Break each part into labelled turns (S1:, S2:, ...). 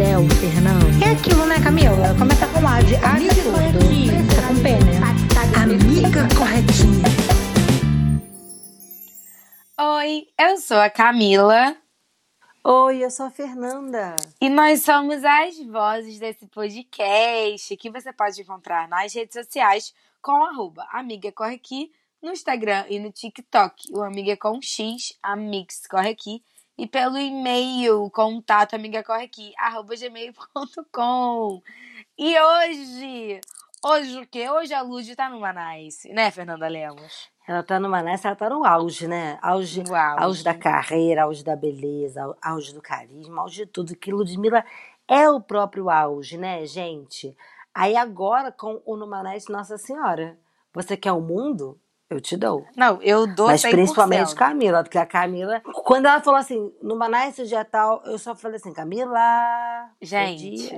S1: céu, Fernando.
S2: É aquilo, né, Camila? Começa com A de
S1: Amiga
S2: absurdo.
S1: corretinha.
S2: Tá com P, né? Amiga corretinha.
S3: Oi, eu sou a Camila
S4: Oi, eu sou a Fernanda.
S3: e nós somos as vozes desse podcast que você pode encontrar nas redes sociais com arroba Amiga Corre Aqui no Instagram e no TikTok. O Amiga com X, Amix Corre Aqui. E pelo e-mail, contato amigacorreaqui, arroba gmail.com. E hoje, hoje o quê? Hoje a Lud tá no Manice, né, Fernanda Lemos?
S4: Ela tá numa nessa, ela tá no auge, né? Auge,
S3: No auge.
S4: auge da carreira, auge da beleza, au- auge do carisma, auge de tudo. Que Ludmilla é o próprio auge, né, gente? Aí agora com o Numanés Nossa Senhora. Você quer o mundo? Eu te dou.
S3: Não, eu dou
S4: Mas
S3: 100%.
S4: principalmente Camila, porque a Camila, quando ela falou assim, Numanés dia tal, eu só falei assim, Camila.
S3: Gente,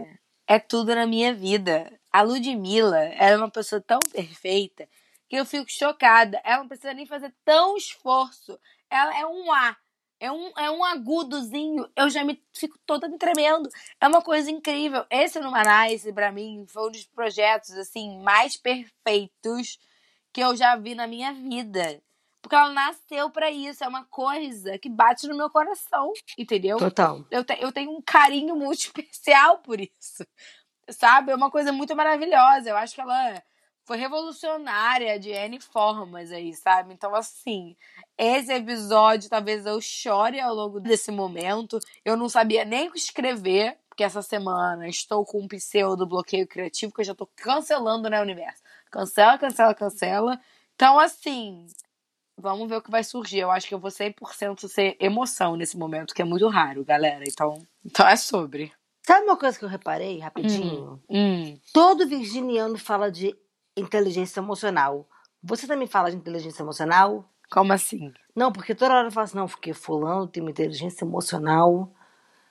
S3: é tudo na minha vida. A Ludmilla ela é uma pessoa tão perfeita que eu fico chocada. Ela não precisa nem fazer tão esforço. Ela é um A. É um, é um agudozinho. Eu já me fico toda me tremendo. É uma coisa incrível. Esse Numanice, pra mim, foi um dos projetos assim mais perfeitos que eu já vi na minha vida. Porque ela nasceu pra isso. É uma coisa que bate no meu coração. Entendeu?
S4: Total.
S3: eu, te- eu tenho um carinho muito especial por isso. Sabe? É uma coisa muito maravilhosa. Eu acho que ela foi revolucionária de N formas aí, sabe? Então, assim, esse episódio talvez eu chore ao longo desse momento. Eu não sabia nem o que escrever, porque essa semana estou com um pseudo bloqueio criativo que eu já tô cancelando, né, universo? Cancela, cancela, cancela. Então, assim, vamos ver o que vai surgir. Eu acho que eu vou 100% ser emoção nesse momento, que é muito raro, galera. Então, então é sobre.
S4: Sabe uma coisa que eu reparei rapidinho?
S3: Hum.
S4: Todo virginiano fala de inteligência emocional. Você também fala de inteligência emocional?
S3: Como assim?
S4: Não, porque toda hora eu falo assim, não, porque fulano tem uma inteligência emocional.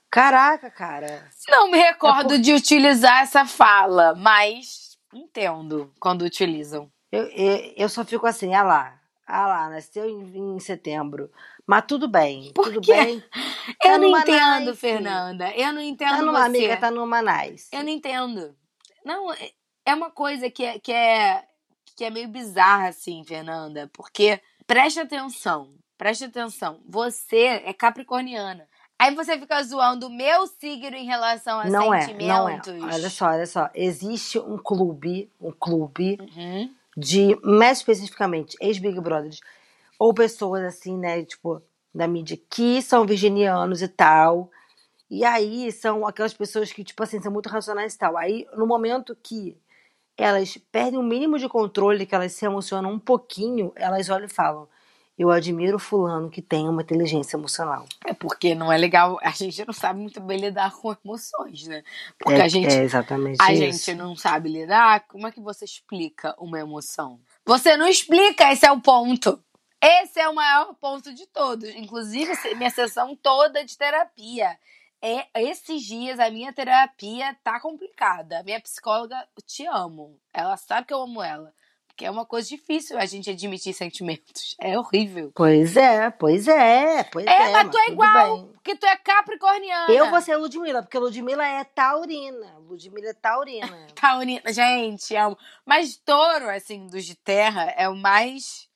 S4: Caraca, cara.
S3: Não me recordo
S4: É por-
S3: de utilizar essa fala, mas entendo quando utilizam.
S4: Eu, eu, eu só fico assim, ah lá, ah lá, nasceu em, em setembro. Mas tudo bem,
S3: Por
S4: tudo
S3: quê?
S4: bem.
S3: Eu
S4: Tá
S3: não
S4: numa
S3: entendo,
S4: nice.
S3: Fernanda. Eu não entendo
S4: Tá numa
S3: você.
S4: amiga, tá numa nice.
S3: Eu não entendo. Não, é- é uma coisa que é, que é, que é meio bizarra, assim, Fernanda. Porque, preste atenção, preste atenção. Você é capricorniana. Aí você fica zoando o meu signo em relação a
S4: Não é,
S3: sentimentos.
S4: não é. Olha só, olha só. Existe um clube, um clube
S3: Uhum.
S4: de, mais especificamente, ex-Big Brothers, ou pessoas assim, né, tipo, da mídia, que são virginianos e tal. E aí são aquelas pessoas que, tipo assim, são muito racionais e tal. Aí, no momento que elas perdem o mínimo de controle, que elas se emocionam um pouquinho, elas olham e falam: Eu admiro fulano que tem uma inteligência emocional.
S3: É porque não é legal. A gente não sabe muito bem lidar com emoções, né? Porque
S4: é,
S3: a gente
S4: é exatamente
S3: a
S4: isso.
S3: gente não sabe lidar, como é que você explica uma emoção? Você não explica, esse é o ponto. Esse é o maior ponto de todos. Inclusive, minha sessão toda de terapia. É, esses dias a minha terapia tá complicada. A minha psicóloga, eu te amo. Ela sabe que eu amo ela. Porque é uma coisa difícil a gente admitir sentimentos. É horrível.
S4: Pois é, pois é, pois é.
S3: É, mas tu é igual.
S4: bem.
S3: Porque tu é capricorniana.
S4: Eu vou ser Ludmilla, porque Ludmilla é taurina. Ludmilla é taurina.
S3: Taurina, gente, amo. Mas touro, assim, dos de terra, é o mais.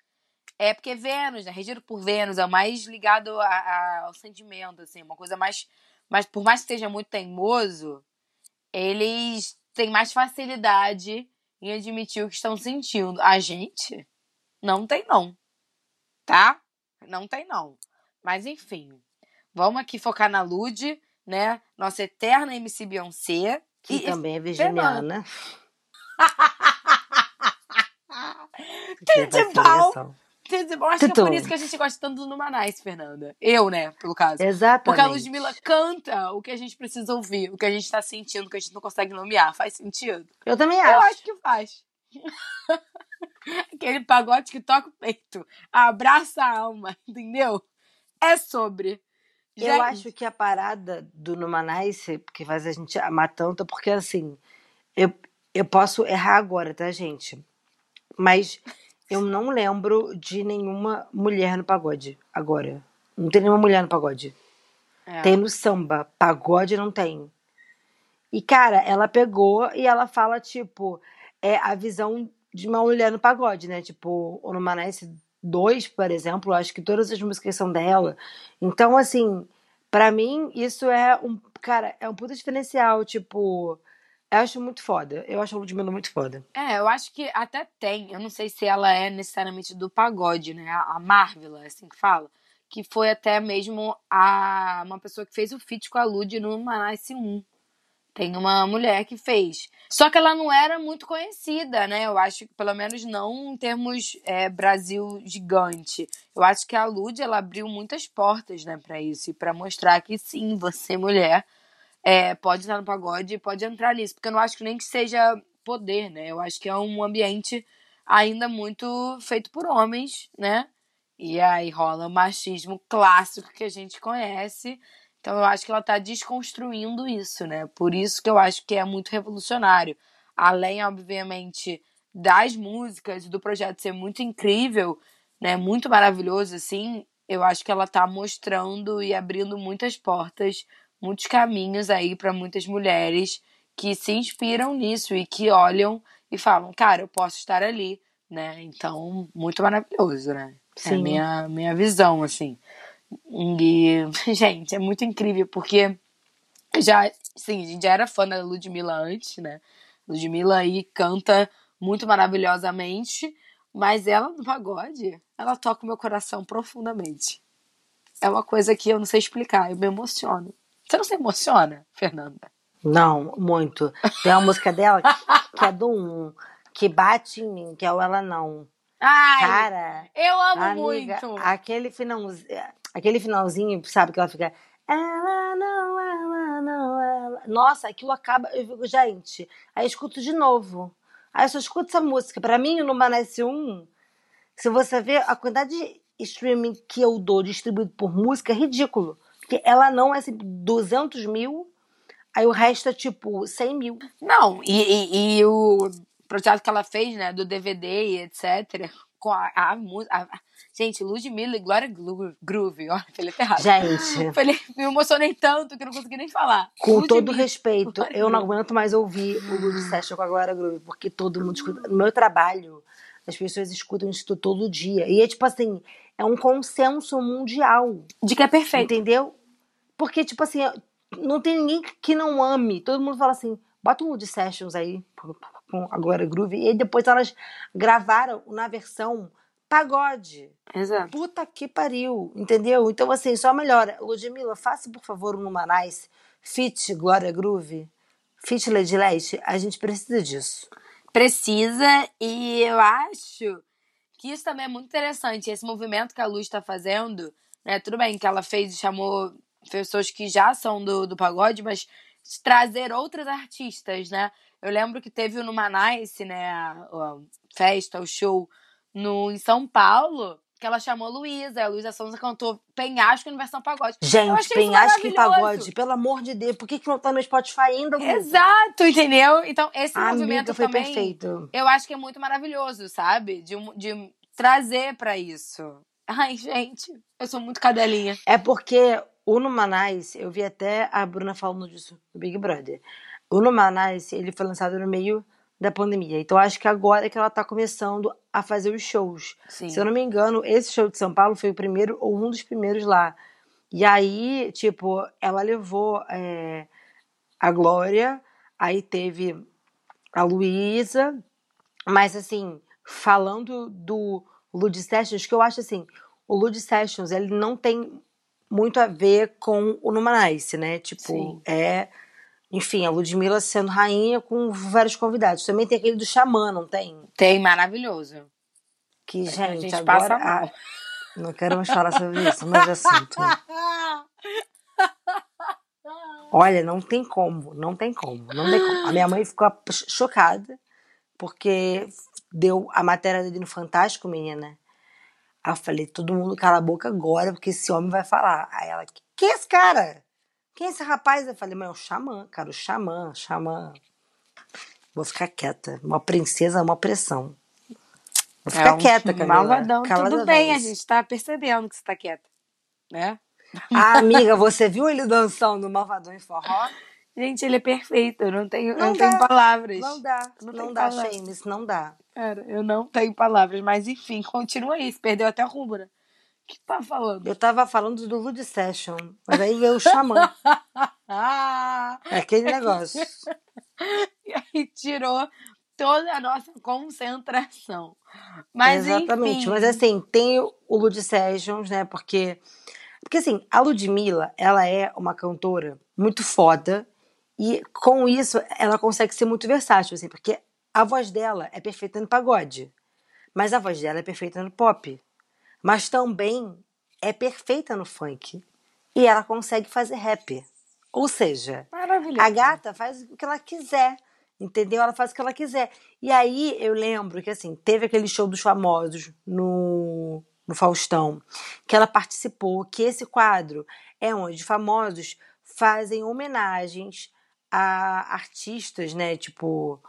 S3: É porque Vênus, né? Regido por Vênus, é o mais ligado a- a- ao sentimento, assim, uma coisa mais. Mas por mais que seja muito teimoso, eles têm mais facilidade em admitir o que estão sentindo. A gente não tem, não. Tá? Não tem, não. Mas enfim. Vamos aqui focar na Lud, né? Nossa eterna MC Beyoncé.
S4: Que
S3: E-
S4: também é virginiana.
S3: De pau. Eu acho que é por isso que a gente gosta tanto do Numanice, Fernanda. Eu, né, pelo caso.
S4: Exatamente.
S3: Porque a Ludmilla canta o que a gente precisa ouvir, o que a gente tá sentindo, o que a gente não consegue nomear. Faz sentido?
S4: Eu também
S3: Eu
S4: acho.
S3: acho que faz. Aquele pagode que toca o peito, abraça a alma, entendeu? É sobre.
S4: Eu
S3: Gente,
S4: acho que a parada do Numanice, que faz a gente amar tanto, é porque assim, eu, eu posso errar agora, tá, gente? Mas eu não lembro de nenhuma mulher no pagode agora. Não tem nenhuma mulher no pagode.
S3: é.
S4: Tem no samba, pagode não tem. E, cara, ela pegou e ela fala, tipo, é a visão de uma mulher no pagode, né? Tipo, o Numanice 2, por exemplo, acho que todas as músicas são dela. Então, assim, pra mim, isso é um. Cara, é um puta diferencial. Tipo, eu acho muito foda. Eu acho a Ludmilla muito foda.
S3: É, eu acho que até tem. Eu não sei se ela é necessariamente do pagode, né? A Marvel, é assim que fala. Que foi até mesmo a, uma pessoa que fez o feat com a Lud no Manice 1. Tem uma mulher que fez. Só que ela não era muito conhecida, né? Eu acho pelo menos não em termos é, Brasil gigante. Eu acho que a Lud, ela abriu muitas portas, né, pra isso. E pra mostrar que sim, você, mulher, é, pode estar no pagode e pode entrar nisso. Porque eu não acho que nem que seja poder, né? Eu acho que é um ambiente ainda muito feito por homens, né? E aí rola o machismo clássico que a gente conhece. Então eu acho que ela tá desconstruindo isso, né? Por isso que eu acho que é muito revolucionário. Além, obviamente, das músicas e do projeto ser muito incrível, né? Muito maravilhoso, assim. Eu acho que ela tá mostrando e abrindo muitas portas, muitos caminhos aí para muitas mulheres que se inspiram nisso e que olham e falam, cara, eu posso estar ali, né? Então, muito maravilhoso, né? É a
S4: Sim.
S3: minha, minha visão, assim. E, gente, é muito incrível, porque já, sim, a gente já era fã da Ludmilla antes, né? Ludmilla aí canta muito maravilhosamente, mas ela no pagode, ela toca o meu coração profundamente. É uma coisa que eu não sei explicar, eu me emociono. Você não se emociona, Fernanda?
S4: Não, muito. Tem uma música dela que, que é do um, que bate em mim, que é o Ela Não.
S3: Ai,
S4: Cara,
S3: eu amo
S4: amiga,
S3: muito.
S4: aquele finalzinho, aquele finalzinho, sabe, que ela fica. Ela não, ela não, ela. Nossa, aquilo acaba. Eu fico, gente. Aí eu escuto de novo. Aí eu só escuto essa música. Pra mim, no Manece 1, se você ver a quantidade de streaming que eu dou distribuído por música, é ridículo. Porque ela não é assim, 200 mil, aí o resto é tipo 100 mil.
S3: Não, e, e, e o projeto que ela fez, né, do DVD e etc., com a, música. Gente, Ludmilla e Glória Groove, olha, até errado.
S4: Gente,
S3: Falei, me emocionei tanto que não consegui nem falar.
S4: com todo
S3: Ludmilla.
S4: respeito,
S3: Glória
S4: eu não aguento mais ouvir o Good Session com a Glória Groove, porque todo mundo escuta. No meu trabalho, as pessoas escutam isso todo dia. E é tipo assim, é um consenso mundial.
S3: De que é perfeito.
S4: Entendeu? Porque, tipo assim, não tem ninguém que não ame. Todo mundo fala assim, bota um Wood Sessions aí com a Glória Groove. E aí depois elas gravaram na versão pagode.
S3: Exato.
S4: Puta que pariu, entendeu? Então, assim, só melhora. Ludmilla, faça, por favor, um Numanice, fit Glória Groove, fit Lady Leste. A gente precisa disso.
S3: Precisa, e eu acho que isso também é muito interessante. Esse movimento que a Luz está fazendo, né? Tudo bem que ela fez e chamou pessoas que já são do, do pagode, mas trazer outros artistas, né? Eu lembro que teve o Numanice, né? A, a festa, o show no, em São Paulo, que ela chamou Luísa. A Luísa Sonza cantou Penhasco em versão pagode.
S4: Gente, penhasco e pagode, pelo amor de Deus, por que, que não tá no Spotify ainda? Luísa?
S3: Exato, entendeu? Então, esse
S4: A
S3: movimento
S4: amiga foi
S3: também,
S4: perfeito.
S3: eu acho que é muito maravilhoso, sabe? De, de trazer pra isso. Ai, gente, eu sou muito cadelinha.
S4: É porque o Numanice, eu vi até a Bruna falando disso no Big Brother. O Numanice, ele foi lançado no meio da pandemia. Então acho que agora é que ela tá começando a fazer os shows.
S3: Sim.
S4: Se eu não me engano, esse show de São Paulo foi o primeiro ou um dos primeiros lá. E aí, tipo, ela levou é, a Glória, aí teve a Luísa, mas assim, falando do Lud Sessions, que eu acho assim, o Lud Sessions, ele não tem muito a ver com o Numanice, né? Tipo,
S3: Sim.
S4: é. Enfim, a Ludmilla sendo rainha com vários convidados. Também tem aquele do Xamã, não tem?
S3: Tem, maravilhoso.
S4: Que,
S3: a
S4: gente,
S3: gente
S4: agora.
S3: passa mal.
S4: ah, não quero mais falar sobre isso, mas assunto. Olha, não tem como, não tem como, não tem como. A minha mãe ficou chocada porque deu a matéria dele no Fantástico, menina. Aí eu falei, todo mundo cala a boca agora, porque esse homem vai falar. Aí ela, quem é esse cara? Quem é esse rapaz? Eu falei, mas é o xamã, cara, o xamã, xamã. Vou ficar quieta. Uma princesa, uma pressão. Vou ficar
S3: É um
S4: quieta, Camila.
S3: malvadão. Tudo bem, a gente tá percebendo que você tá quieta, né?
S4: Ah, amiga, você viu ele dançando Malvadão em forró?
S3: Gente, ele é perfeito. Eu não tenho, eu
S4: Não
S3: tenho
S4: dá,
S3: palavras.
S4: Não dá,
S3: Não
S4: não, dá,
S3: palavras.
S4: Shames, não dá.
S3: Cara, eu não tenho palavras. Mas enfim, continua aí. Você perdeu até rumo, né? O que tá falando?
S4: Eu tava falando do Lud Session, mas aí veio o xamã.
S3: Ah!
S4: É aquele negócio.
S3: E aí tirou toda a nossa concentração. Mas
S4: Exatamente.
S3: enfim.
S4: Mas assim, tem o Lud Sessions, né? Porque, porque assim, a Ludmilla, ela é uma cantora muito foda e com isso ela consegue ser muito versátil, assim, porque a voz dela é perfeita no pagode, mas a voz dela é perfeita no pop, mas também é perfeita no funk e ela consegue fazer rap. Ou seja, a gata faz o que ela quiser, entendeu? Ela faz o que ela quiser. E aí eu lembro que assim, teve aquele show dos famosos no, no Faustão, que ela participou, que esse quadro é onde famosos fazem homenagens a artistas, né, tipo,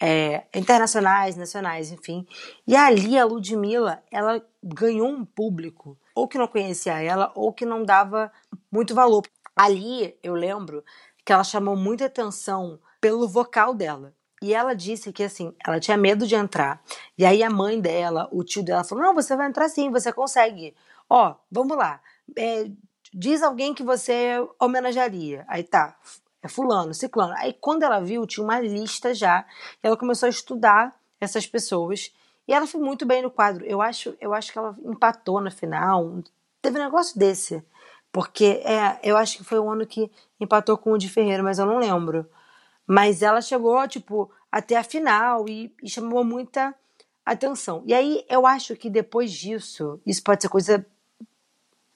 S4: é, internacionais, nacionais, enfim. E ali a Ludmilla, ela ganhou um público, ou que não conhecia ela, ou que não dava muito valor. Ali, eu lembro que ela chamou muita atenção pelo vocal dela. E ela disse que, assim, ela tinha medo de entrar. E aí a mãe dela, o tio dela, falou: Não, você vai entrar sim, você consegue. Ó, vamos lá. É, diz alguém que você homenagearia. Aí tá, é fulano, ciclano. Aí quando ela viu, tinha uma lista já. E ela começou a estudar essas pessoas. E ela foi muito bem no quadro. Eu acho, eu acho que ela empatou na final. Teve um negócio desse. Porque é, eu acho que foi o ano que empatou com o de Ferreira, mas eu não lembro. Mas ela chegou, tipo, até a final e, e chamou muita atenção. E aí eu acho que depois disso, isso pode ser coisa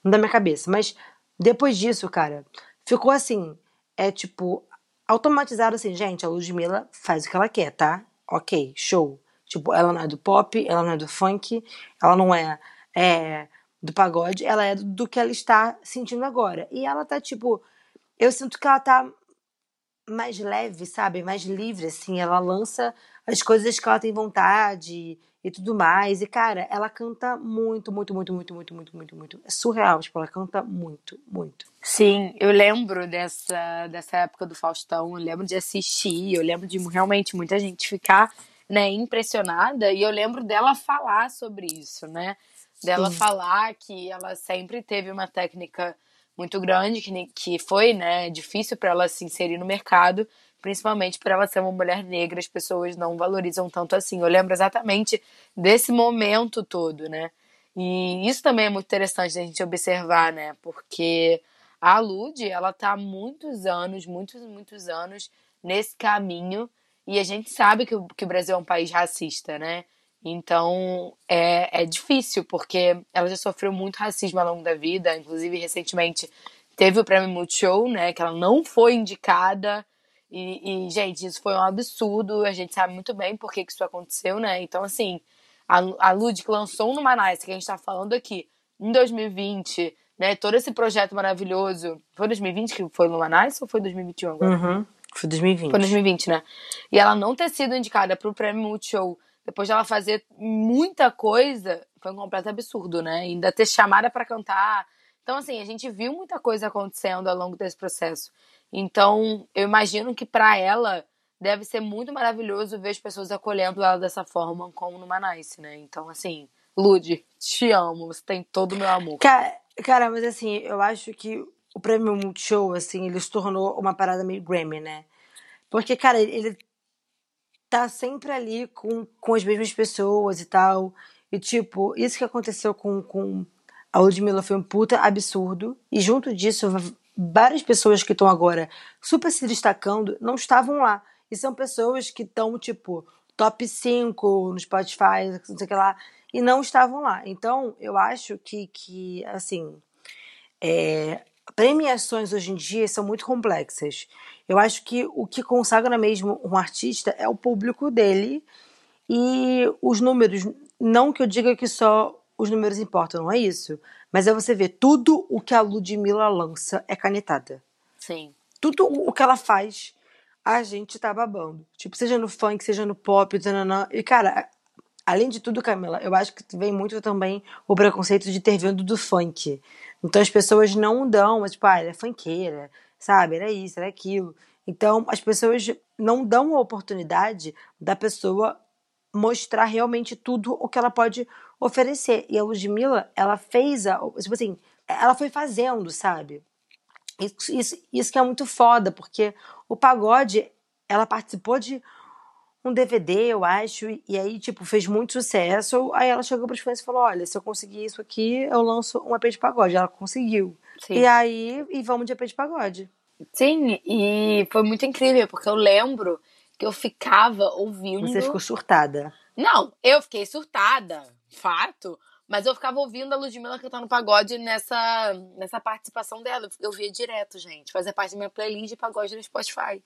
S4: da minha cabeça, mas depois disso, cara, ficou assim, é tipo, automatizado assim, gente, a Ludmilla faz o que ela quer, tá? Ok, show. Tipo, ela não é do pop, ela não é do funk, ela não é, é do pagode, ela é do, do que ela está sentindo agora. E ela tá, tipo, eu sinto que ela tá mais leve, sabe? Mais livre, assim. Ela lança as coisas que ela tem vontade e tudo mais. E, cara, ela canta muito, muito, muito, muito, muito, muito, muito, muito. É surreal, tipo, ela canta muito, muito.
S3: Sim, eu lembro dessa, dessa época do Faustão, eu lembro de assistir, eu lembro de realmente muita gente ficar né, impressionada, e eu lembro dela falar sobre isso, né? Dela
S4: Sim.
S3: falar que ela sempre teve uma técnica muito grande, que, que foi né, difícil para ela se inserir no mercado, principalmente por ela ser uma mulher negra, as pessoas não valorizam tanto assim. Eu lembro exatamente desse momento todo, né? E isso também é muito interessante da gente observar, né? Porque a Lud, ela tá há muitos anos, muitos, muitos anos nesse caminho, e a gente sabe que o, que o Brasil é um país racista, né? Então é, é difícil, porque ela já sofreu muito racismo ao longo da vida, inclusive recentemente teve o prêmio Multishow, né? Que ela não foi indicada. E, e, gente, isso foi um absurdo. A gente sabe muito bem por que, que isso aconteceu, né? Então, assim, a, a Lud que lançou no Manais, que a gente tá falando aqui, em 2020, né? Todo esse projeto maravilhoso. Foi 2020 que foi no Manais ou foi 2021 agora?
S4: Uhum. Foi 2020.
S3: Foi 2020, né? E ela não ter sido indicada pro prêmio Multishow depois dela fazer muita coisa, foi um completo absurdo, né? Ainda ter chamada pra cantar. Então, assim, a gente viu muita coisa acontecendo ao longo desse processo. Então, eu imagino que pra ela deve ser muito maravilhoso ver as pessoas acolhendo ela dessa forma, como no Manice, né? Então, assim, Lud, te amo, você tem todo o meu amor.
S4: Cara, mas assim, eu acho que o prêmio Multishow, assim, ele se tornou uma parada meio Grammy, né? Porque, cara, ele tá sempre ali com, com as mesmas pessoas e tal. E, tipo, isso que aconteceu com, com a Ludmilla foi um puta absurdo. E junto disso, várias pessoas que estão agora super se destacando não estavam lá. E são pessoas que estão, tipo, top 5 no Spotify, não sei o que lá, e não estavam lá. Então, eu acho que, que assim, é, premiações hoje em dia são muito complexas. Eu acho que o que consagra mesmo um artista é o público dele e os números. Não que eu diga que só os números importam, não é isso. Mas é você ver, tudo o que a Ludmilla lança é canetada.
S3: Sim.
S4: Tudo o que ela faz, a gente tá babando. Tipo, seja no funk, seja no pop, tananã. e cara, além de tudo, Camila, eu acho que vem muito também o preconceito de ter vindo do funk. Então as pessoas não dão, mas, tipo, ah, ela é funkeira, sabe? Era isso, era aquilo. Então as pessoas não dão a oportunidade da pessoa mostrar realmente tudo o que ela pode oferecer. E a Ludmilla, ela fez, a, tipo assim, ela foi fazendo, sabe? Isso, isso, isso que é muito foda, porque o pagode, ela participou de um DVD, eu acho, e aí, tipo, fez muito sucesso. Aí ela chegou pros fãs e falou: Olha, se eu conseguir isso aqui, eu lanço um EP de pagode. Ela conseguiu. Sim. E aí, e vamos de EP de pagode.
S3: Sim, e foi muito incrível, porque eu lembro que eu ficava ouvindo.
S4: Você ficou surtada.
S3: Não, eu fiquei surtada, fato. Mas eu ficava ouvindo a Ludmilla cantando pagode nessa, nessa participação dela. Eu via direto, gente. Fazer parte da minha playlist de pagode no Spotify.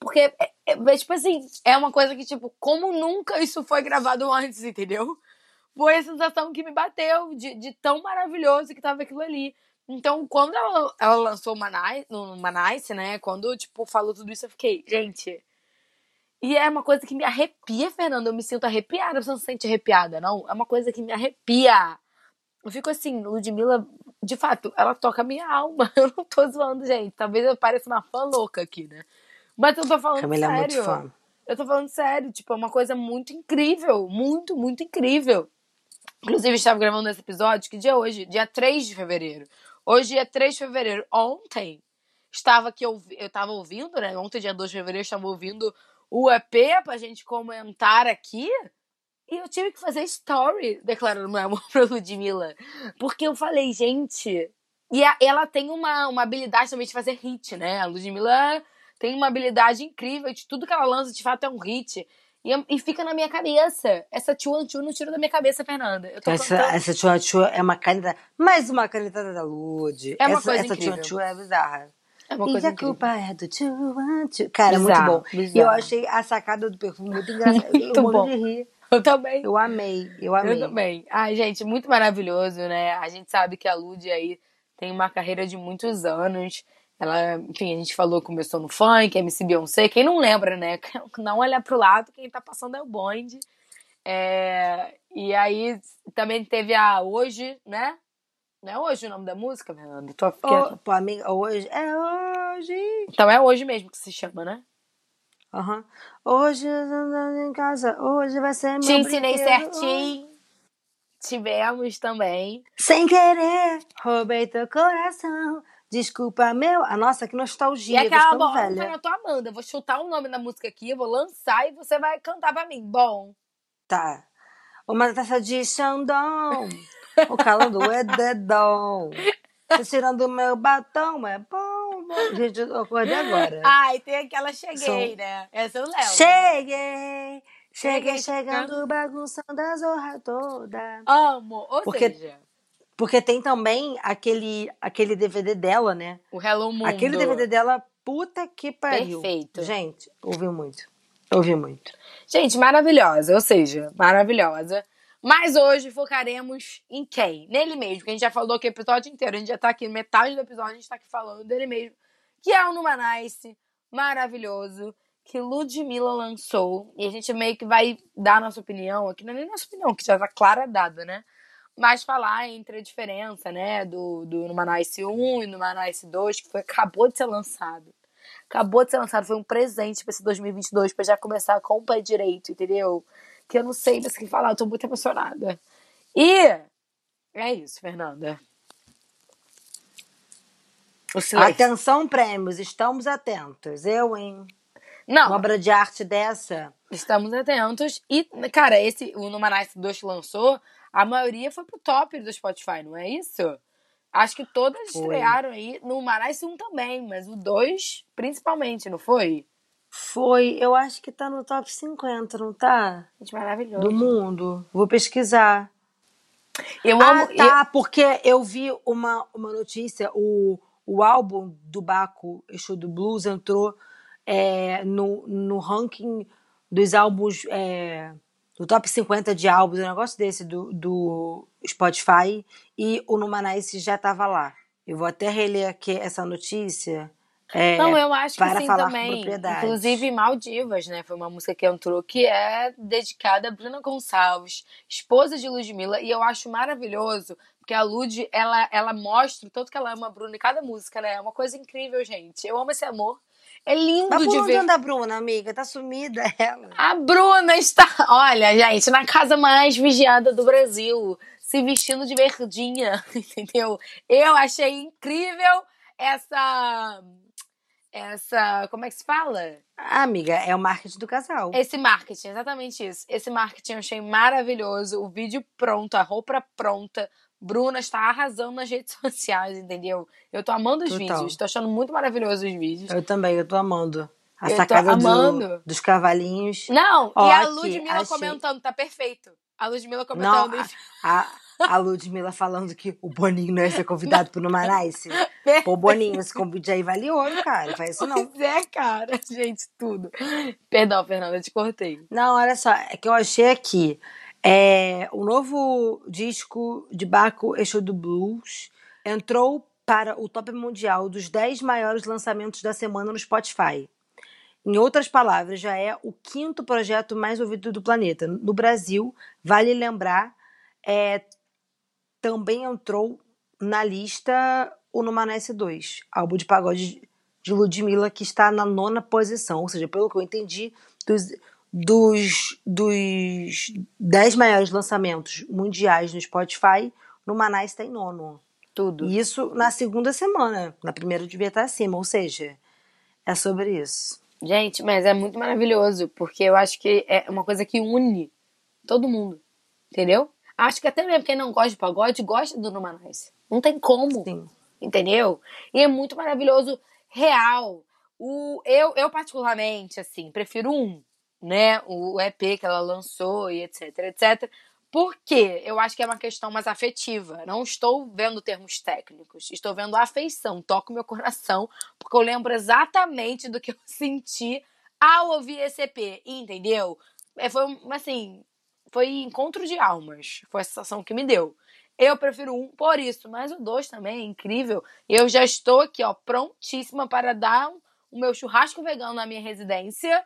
S3: Porque, é, é, tipo assim, é uma coisa que, tipo, como nunca isso foi gravado antes, entendeu? Foi a sensação que me bateu de, de tão maravilhoso que tava aquilo ali. Então, quando ela, ela lançou o Manice, no Manice, né? Quando, tipo, falou tudo isso, eu fiquei, gente. E é uma coisa que me arrepia, Fernanda. Eu me sinto arrepiada. Você não se sente arrepiada, não? É uma coisa que me arrepia. Eu fico assim, Ludmilla, de fato, ela toca a minha alma. Eu não tô zoando, gente. Talvez eu pareça uma fã louca aqui, né? Mas eu tô falando Camila sério. É muito fã. Eu tô falando sério, tipo, é uma coisa muito incrível. Muito, muito incrível. Inclusive, eu estava gravando esse episódio, que dia é hoje? Dia 3 de fevereiro. Hoje é 3 de fevereiro. Ontem, estava que eu, eu tava ouvindo, né? Ontem, dia 2 de fevereiro, eu estava ouvindo o EP pra gente comentar aqui. E eu tive que fazer story declarando meu amor pra Ludmilla. Porque eu falei, gente. E a, ela tem uma, uma habilidade também de fazer hit, né? A Ludmilla tem uma habilidade incrível de tudo que ela lança, de fato, é um hit. E, e fica na minha cabeça. Essa Chuan Chu não tira da minha cabeça, Fernanda.
S4: Essa,
S3: cantando...
S4: essa é uma caneta. Mais uma canetada da Lud.
S3: É uma
S4: essa,
S3: coisa
S4: essa
S3: incrível.
S4: Chuan Chu é bizarra.
S3: É uma coisa
S4: a
S3: incrível.
S4: culpa é do Chuan Chu. Cara,
S3: Bizarro,
S4: muito bom.
S3: bizarro.
S4: E eu achei a sacada do perfume muito engraçada.
S3: Muito
S4: eu
S3: bom.
S4: de rir.
S3: Eu também.
S4: Eu amei, eu amei.
S3: Eu também. Ai, gente, muito maravilhoso, né? A gente sabe que a Lud aí tem uma carreira de muitos anos. Ela, enfim, a gente falou que começou no funk, MC Beyoncé. Quem não lembra, né? Não olhar pro lado, quem tá passando é o bonde. É... E aí também teve a Hoje, né? Não é hoje o nome da música, Fernanda?
S4: Ô, pô, amiga, hoje é hoje.
S3: Então é hoje mesmo que se chama, né?
S4: Aham. Hoje andando em casa, hoje vai ser meu
S3: Te ensinei
S4: brinquedo.
S3: certinho. Tivemos também.
S4: Sem querer, roubei teu coração. Desculpa, meu. Ah, nossa, que
S3: E
S4: nostalgia. tô
S3: aquela bola,
S4: velha.
S3: eu tô amando. Eu vvou chutar o nome da música aqui, eu vou lançar e você vai cantar pra mim. Bom.
S4: Tá. Uma taça de Xandão. o calor é dedão. Tô tirando meu batom, é bom, bom. Gente, eu acordei agora.
S3: Ai, tem aquela cheguei,
S4: Sou-
S3: né? Essa eu lembro.
S4: Cheguei,
S3: Cheguei
S4: cheguei chegando, bagunçando a zorra toda.
S3: Amo. Ou
S4: Porque-
S3: seja,
S4: Porque tem também aquele, aquele DVD dela, né?
S3: o Hello Mundo.
S4: Aquele DVD dela, puta que pariu.
S3: Perfeito.
S4: Gente, ouvi muito. Ouvi muito.
S3: Gente, maravilhosa. Ou seja, maravilhosa. Mas hoje focaremos em quem? Nele mesmo, que a gente já falou aqui o episódio inteiro. A gente já tá aqui, metade do episódio, a gente tá aqui falando dele mesmo. Que é o Numanice, maravilhoso, que Ludmilla lançou. E a gente meio que vai dar nossa opinião aqui. Não é nem nossa opinião, que já tá clara dada, né? Mas falar entre a diferença, né, do, do Numanice 1 e Numanice 2, que foi, acabou de ser lançado. Acabou de ser lançado, foi um presente pra esse 2022, pra já começar com o pé direito, entendeu? Que eu não sei mais o que falar, eu tô muito emocionada. E é isso, Fernanda.
S4: Atenção, prêmios, estamos atentos. Eu, hein?
S3: Não,
S4: Uma obra de arte dessa.
S3: estamos atentos. E, cara, esse, o Numanice 2 que lançou, a maioria foi pro top do Spotify, não é isso? Acho que todas
S4: Foi.
S3: estrearam aí. No Numanice 1 também, mas o 2 principalmente, não foi?
S4: Foi, eu acho que tá no top 50, não tá?
S3: Gente, maravilhoso.
S4: Do mundo. Vou pesquisar.
S3: Eu
S4: Ah,
S3: amo.
S4: tá, porque eu vi uma, uma notícia, o, o álbum do Baco, Exu do Blues, entrou é, no, no ranking dos álbuns, é, do top 50 de álbuns, um negócio desse do, do Spotify, e o Numanice já tava lá. Eu vou até reler aqui essa notícia. É,
S3: Não, eu acho que sim também. Inclusive, Maldivas, né? Foi uma música que entrou que é dedicada a Bruna Gonçalves, esposa de Ludmilla, e eu acho maravilhoso, porque a Lud, ela, ela mostra o tanto que ela ama a Bruna em cada música, né? É uma coisa incrível, gente. Eu amo esse amor. É lindo
S4: Mas
S3: de
S4: onde
S3: ver.
S4: anda a Bruna, amiga? Tá sumida ela.
S3: A Bruna está, olha, gente, na casa mais vigiada do Brasil, se vestindo de verdinha, entendeu? Eu achei incrível essa essa, como é que se fala?
S4: Ah, amiga, é o marketing do casal.
S3: Esse marketing, exatamente isso. Esse marketing eu achei maravilhoso. O vídeo pronto, a roupa pronta. Bruna está arrasando nas redes sociais, entendeu? Eu tô amando os
S4: Total.
S3: vídeos, tô achando muito maravilhoso os vídeos.
S4: Eu também, eu tô amando. A
S3: Eu
S4: sacada do-
S3: amando.
S4: dos cavalinhos.
S3: Não, e a Ludmilla comentando, tá perfeito. A Ludmilla
S4: Não,
S3: comentando.
S4: a, a, a Ludmilla falando que o Boninho não ia ser convidado pro Numanice. Pô, Boninho, esse convite aí vale ouro, cara. Faz isso não.
S3: Pois é, cara. Gente, tudo. Perdão, Fernanda, te cortei.
S4: Não, olha só, é que eu achei aqui. É, o novo disco de Baco Exu do Blues entrou para o top mundial dos 10 maiores lançamentos da semana no Spotify. Em outras palavras, já é o quinto projeto mais ouvido do planeta. No Brasil, vale lembrar, é, também entrou na lista o Numanece 2, álbum de pagode de Ludmilla, que está na nona posição. Ou seja, pelo que eu entendi, dos, dos, dos 10 maiores lançamentos mundiais no Spotify, Numanais está em nono.
S3: Tudo.
S4: E isso na segunda semana. Na primeira devia estar acima, ou seja, é sobre isso.
S3: Gente, mas é muito maravilhoso, porque eu acho que é uma coisa que une todo mundo. Entendeu? Acho que até mesmo quem não gosta de pagode gosta do Numanais. Não tem como.
S4: Sim.
S3: Entendeu? E é muito maravilhoso, real. O, eu, eu, particularmente, assim, prefiro um, né? O EP que ela lançou e etc, etc. Porque eu acho que é uma questão mais afetiva. Não estou vendo termos técnicos. Estou vendo afeição. Toca o meu coração. Porque eu lembro exatamente do que eu senti ao ouvir esse EP. Entendeu? É, foi, assim, foi encontro de almas. Foi a sensação que me deu. Eu prefiro um por isso, mas o dois também é incrível. Eu já estou aqui, ó, prontíssima para dar o meu churrasco vegano na minha residência,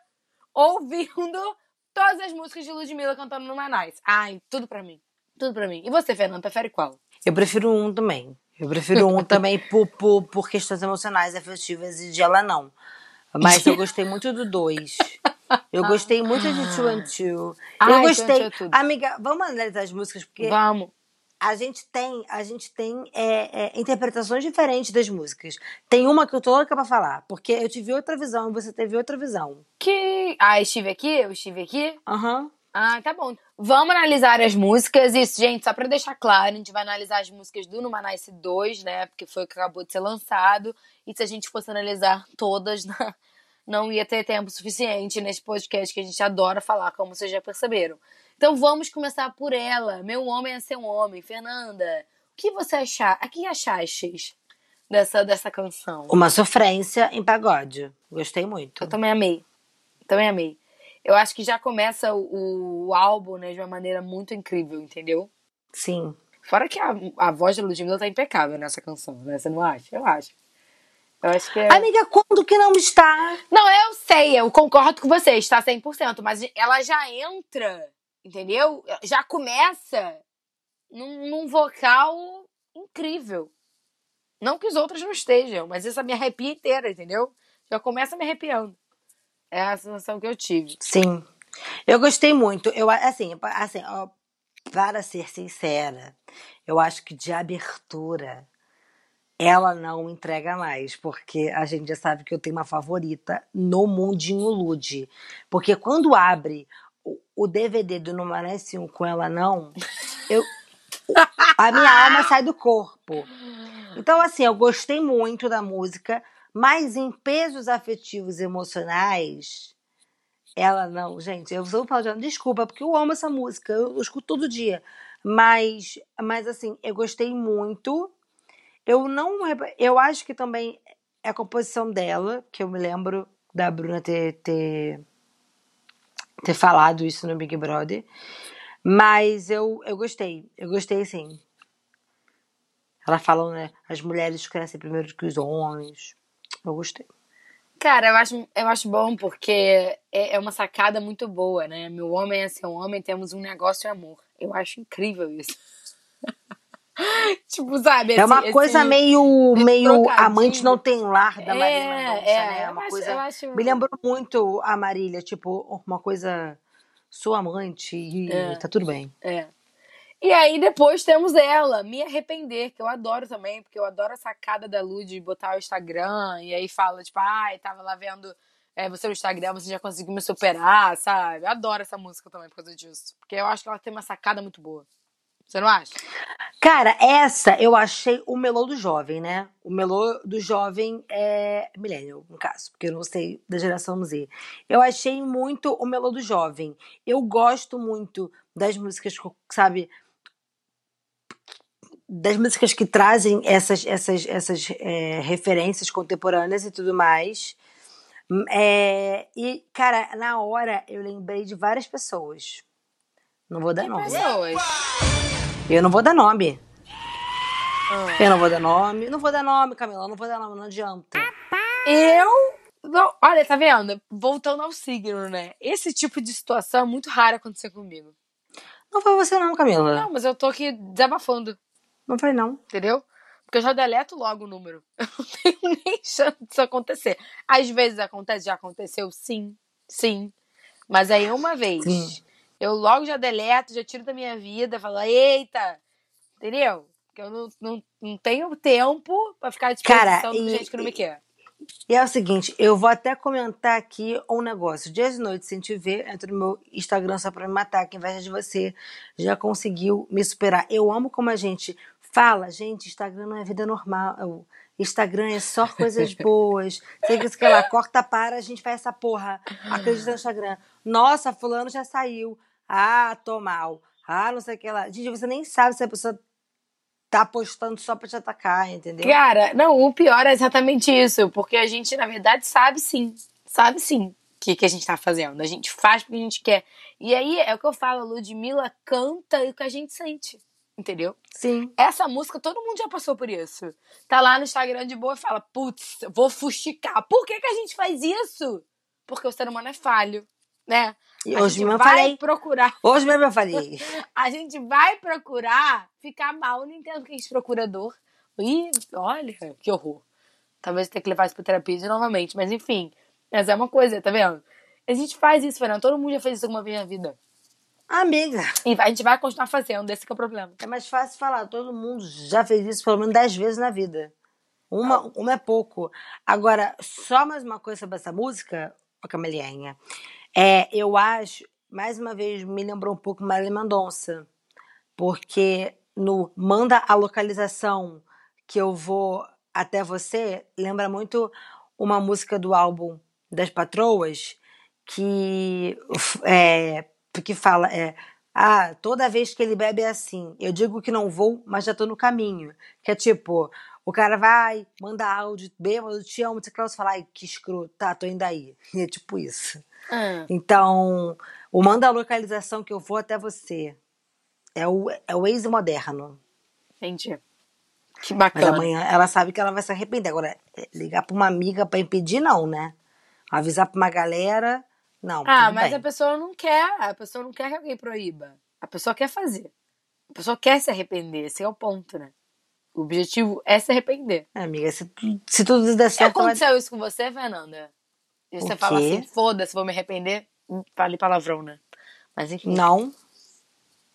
S3: ouvindo todas as músicas de Ludmilla cantando no Manais. Ai, tudo pra mim. Tudo pra mim. E você, Fernanda, prefere qual?
S4: Eu prefiro um também. Eu prefiro um também por, por, por questões emocionais, afetivas e de ela não. Mas eu gostei muito do dois. Eu gostei muito de Two and Two.
S3: Ai,
S4: Eu gostei.
S3: Two é.
S4: Amiga, vamos analisar as músicas, porque
S3: Vamos.
S4: a gente tem, a gente tem é, é, interpretações diferentes das músicas. Tem uma que eu tô louca pra falar, porque eu tive outra visão e você teve outra visão.
S3: Que. Ah, estive aqui? Eu estive aqui?
S4: Aham.
S3: Ah, tá bom. Vamos analisar as músicas. Isso, gente, só pra deixar claro, a gente vai analisar as músicas do Numanice 2, né? Porque foi o que acabou de ser lançado. E se a gente fosse analisar todas, né, não ia ter tempo suficiente nesse podcast que a gente adora falar, como vocês já perceberam. Então vamos começar por ela. Meu homem é seu homem. Fernanda, o que você achar? A que achaste dessa, dessa canção?
S4: Uma sofrência em pagode. Gostei muito.
S3: Eu também amei. Também amei. Eu acho que já começa o, o álbum, né, de uma maneira muito incrível, entendeu?
S4: Sim.
S3: Fora que a, a voz da Ludmilla tá impecável nessa canção, né? Você não acha? Eu acho. Eu acho que é...
S4: Amiga, quando que não está?
S3: Não, eu sei, eu concordo com você, está 100%, mas ela já entra, entendeu? Já começa num, num vocal incrível. Não que os outros não estejam, mas essa me arrepia inteira, entendeu? Já começa me arrepiando. É a sensação que eu tive.
S4: Sim. Eu gostei muito. Eu, assim, assim ó, para ser sincera, eu acho que de abertura ela não entrega mais, porque a gente já sabe que eu tenho uma favorita no Mundinho Lude. Porque quando abre o, DVD do Merece Um com ela não, eu, a minha alma sai do corpo. Então, assim, eu gostei muito da música, Mas em pesos afetivos emocionais, ela não. Gente, eu vou falar de desculpa, porque eu amo essa música, eu, eu escuto todo dia. Mas, mas assim, eu gostei muito. Eu não. Eu acho que também é a composição dela, que eu me lembro da Bruna ter, ter, ter falado isso no Big Brother. Mas eu, eu gostei. Eu gostei sim. Ela fala, né? As mulheres crescem primeiro que os homens. Eu gostei.
S3: Cara, eu acho, eu acho bom porque é, é uma sacada muito boa, né? Meu homem é seu homem, temos um negócio de amor. Eu acho incrível isso. tipo, sabe?
S4: é uma
S3: esse,
S4: coisa
S3: esse,
S4: meio,
S3: esse
S4: meio
S3: trocadilho.
S4: amante não tem lar da
S3: É,
S4: Marília Mendonça,
S3: é,
S4: né? É uma
S3: acho-
S4: coisa.
S3: acho-
S4: Me lembrou muito a Marília, tipo, uma coisa. Sou amante e
S3: É.
S4: tá tudo bem.
S3: É. E aí depois temos ela, Me Arrepender, que eu adoro também, porque eu adoro a sacada da Lu de botar o Instagram, e aí fala, tipo, ai, tava lá vendo é, você no Instagram, você já conseguiu me superar, sabe? Eu adoro essa música também por causa disso. Porque eu acho que ela tem uma sacada muito boa. Você não acha?
S4: Cara, essa eu achei o melô do jovem, né? O melô do jovem é millennial, no caso, porque eu não sei da geração Z. Eu achei muito o melô do jovem. Eu gosto muito das músicas, sabe? Das músicas que trazem essas, essas, essas é, referências contemporâneas e tudo mais. É, e, cara, na hora eu lembrei de várias pessoas. Não vou dar nome.
S3: pessoas?
S4: Eu não vou dar nome.
S3: Ah.
S4: Eu não vou dar nome. Não vou dar nome, Camila. Não vou dar nome, não adianta.
S3: Eu. Não, olha, tá vendo? Voltando ao signo, né? Esse tipo de situação é muito raro acontecer comigo.
S4: Não foi você, não, Camila.
S3: Não, mas eu tô aqui desabafando.
S4: Não foi, não.
S3: Entendeu? Porque eu já deleto logo o número. Eu não tenho nem chance disso acontecer. Às vezes acontece, já aconteceu, sim, sim. Mas aí uma vez,
S4: Sim.
S3: Eu logo já deleto, já tiro da minha vida, falo, eita, entendeu? Porque eu não, não, não tenho tempo pra ficar à
S4: Cara,
S3: disposição de gente que não me quer.
S4: E é o seguinte, eu vou até comentar aqui um negócio. Dias e noites sem te ver, entra no meu Instagram só pra me matar, que inveja de você já conseguiu me superar. Eu amo como a gente fala, gente, Instagram não é vida normal. Instagram é só coisas boas. Sei que isso que lá, corta para, a gente faz essa porra. Acredita no Instagram. Nossa, fulano já saiu. Ah, tô mal. Ah, não sei o que lá. Gente, você nem sabe se a pessoa tá postando só pra te atacar, entendeu?
S3: Cara, não, o pior é exatamente isso, porque a gente, na verdade, sabe sim, sabe sim o que, que a gente tá fazendo. A gente faz porque a gente quer. E aí é o que eu falo, a Ludmilla canta o que a gente sente, entendeu?
S4: Sim.
S3: Essa música, todo mundo já passou por isso. Tá lá no Instagram de boa e fala, putz, vou fuxicar. Por que, que a gente faz isso? Porque o ser humano é falho, né? A
S4: hoje mesmo eu falei.
S3: procurar
S4: Hoje mesmo eu falei.
S3: a gente vai procurar ficar mal. Eu não entendo porque a gente procura dor. Ih, olha, que horror. Talvez tenha que levar isso pra terapia novamente. Mas enfim, mas é uma coisa, tá vendo? A gente faz isso, Fernando. Todo mundo já fez isso alguma vez na vida.
S4: Amiga,
S3: E a gente vai continuar fazendo, esse que é o problema.
S4: é mais fácil falar. Todo mundo já fez isso pelo menos dez vezes na vida. Uma, uma é pouco. Agora, só mais uma coisa sobre essa música, ô Camelinha. É, eu acho, mais uma vez, me lembrou um pouco Marília Mendonça. Porque no Manda a Localização que eu vou até você, lembra muito uma música do álbum das Patroas que é, que fala é, ah, toda vez que ele bebe é assim. Eu digo que não vou, mas já tô no caminho. Que é tipo, o cara vai, manda áudio, bêbado, te amo, você fala, ai, que escroto, tá, tô indo aí. E é tipo isso.
S3: Ah,
S4: Então, o manda a localização que eu vou até você. É o, é o ex moderno.
S3: entendi. Que
S4: Mas
S3: bacana.
S4: amanhã ela sabe que ela vai se arrepender. Agora, é, ligar pra uma amiga pra impedir, não, né? Avisar pra uma galera, não.
S3: Ah, mas
S4: bem.
S3: a pessoa não quer. A pessoa não quer que alguém proíba. A pessoa quer fazer. A pessoa quer se arrepender. Esse é o ponto, né? O objetivo é se arrepender.
S4: É, amiga, se, se tudo der
S3: Já
S4: certo,
S3: aconteceu isso com você, Fernanda? E você fala assim, foda-se, vou me arrepender? Falei palavrão, né? Mas enfim.
S4: Não,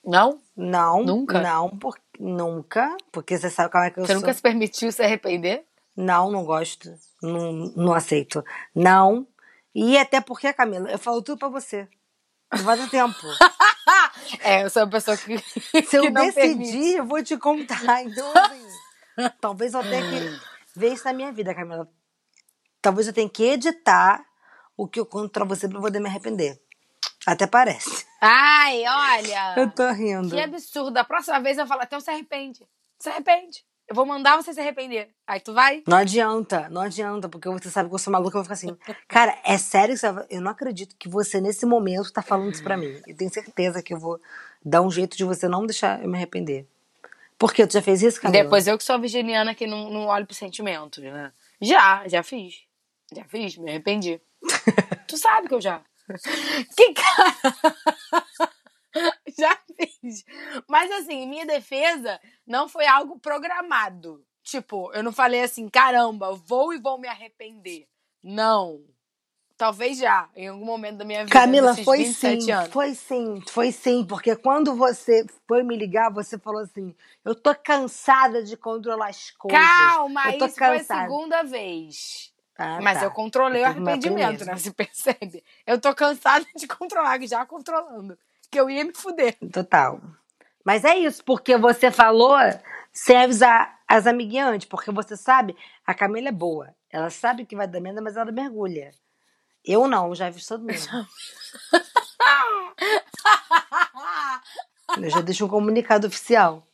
S3: Não?
S4: não.
S3: Nunca?
S4: Não, por, nunca. Porque você sabe como é que eu
S3: Você
S4: sou.
S3: nunca se permitiu se arrepender?
S4: Não, não gosto. Não, não aceito. Não. E até porque, Camila, eu falo tudo pra você. Não vai dar tempo.
S3: É, eu sou uma pessoa que,
S4: Se eu
S3: que
S4: decidir,
S3: permite.
S4: eu vou te contar. Então, assim, talvez eu tenha que ver isso na minha vida, Camila. Talvez eu tenha que editar o que eu conto pra você pra poder me arrepender. Até parece.
S3: Ai, olha.
S4: Eu tô rindo.
S3: Que absurdo. A próxima vez eu falo, então se arrepende. Se arrepende. Eu vou mandar você se arrepender. Aí tu vai?
S4: Não adianta, não adianta, porque você sabe que eu sou maluca, eu vou ficar assim. Cara, é sério que você vai... Eu não acredito que você, nesse momento, tá falando isso pra mim. Eu tenho certeza que eu vou dar um jeito de você não deixar eu me arrepender. Por quê? Tu já fez isso, Camila?
S3: Depois eu que sou a virginiana que não, não olho pro sentimento, né? Já, já fiz. Já fiz, me arrependi. tu sabe que eu já. Que cara! já fiz. Mas assim, minha defesa não foi algo programado. Tipo, eu não falei assim, caramba, vou e vou me arrepender. Não. Talvez já, em algum momento da minha vida.
S4: Camila, foi
S3: 27
S4: sim,
S3: anos.
S4: foi sim, foi sim, porque quando você foi me ligar, você falou assim: eu tô cansada de controlar as coisas.
S3: Calma,
S4: eu tô
S3: isso foi a
S4: cansada.
S3: segunda vez.
S4: Ah,
S3: Mas
S4: tá.
S3: eu controlei o arrependimento, né? Você percebe? Eu tô cansada de controlar, já controlando. Que eu ia me fuder.
S4: Total. Mas é isso, porque você falou sem avisar as amiguinhas porque você sabe, a Camila é boa. Ela sabe que vai dar merda, mas ela mergulha. Eu não, já aviso todo mundo. Eu já deixo um comunicado oficial.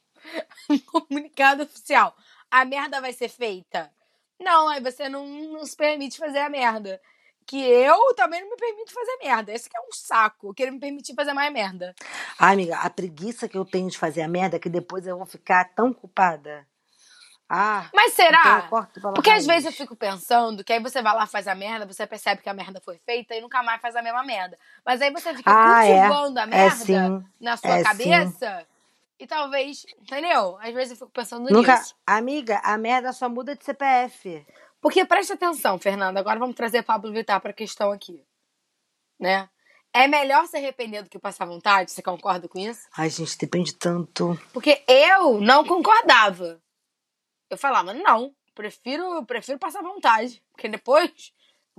S3: Comunicado oficial. A merda vai ser feita? Não, aí você não nos permite fazer a merda. Que eu também não me permito fazer merda. Esse que é um saco. Querer me permitir fazer mais merda.
S4: Ai, amiga, a preguiça que eu tenho de fazer a merda é que depois eu vou ficar tão culpada. Ah,
S3: Mas
S4: então
S3: será?
S4: pela
S3: Porque às vezes eu fico pensando que aí você vai lá, faz a merda, você percebe que a merda foi feita e nunca mais faz a mesma merda. Mas aí você fica
S4: Ah, é.
S3: cultivando a
S4: É
S3: merda
S4: sim.
S3: na sua
S4: É
S3: cabeça e talvez, entendeu? Às vezes eu fico pensando
S4: Nunca.
S3: nisso.
S4: Amiga, a merda só muda de CPF.
S3: Porque presta atenção, Fernanda, agora vamos trazer Pablo Vittar pra questão aqui. Né? É melhor se arrepender do que passar vontade? Você concorda com isso?
S4: Ai, gente, depende tanto.
S3: Porque eu não concordava. Eu falava, não, prefiro, prefiro passar vontade. Porque depois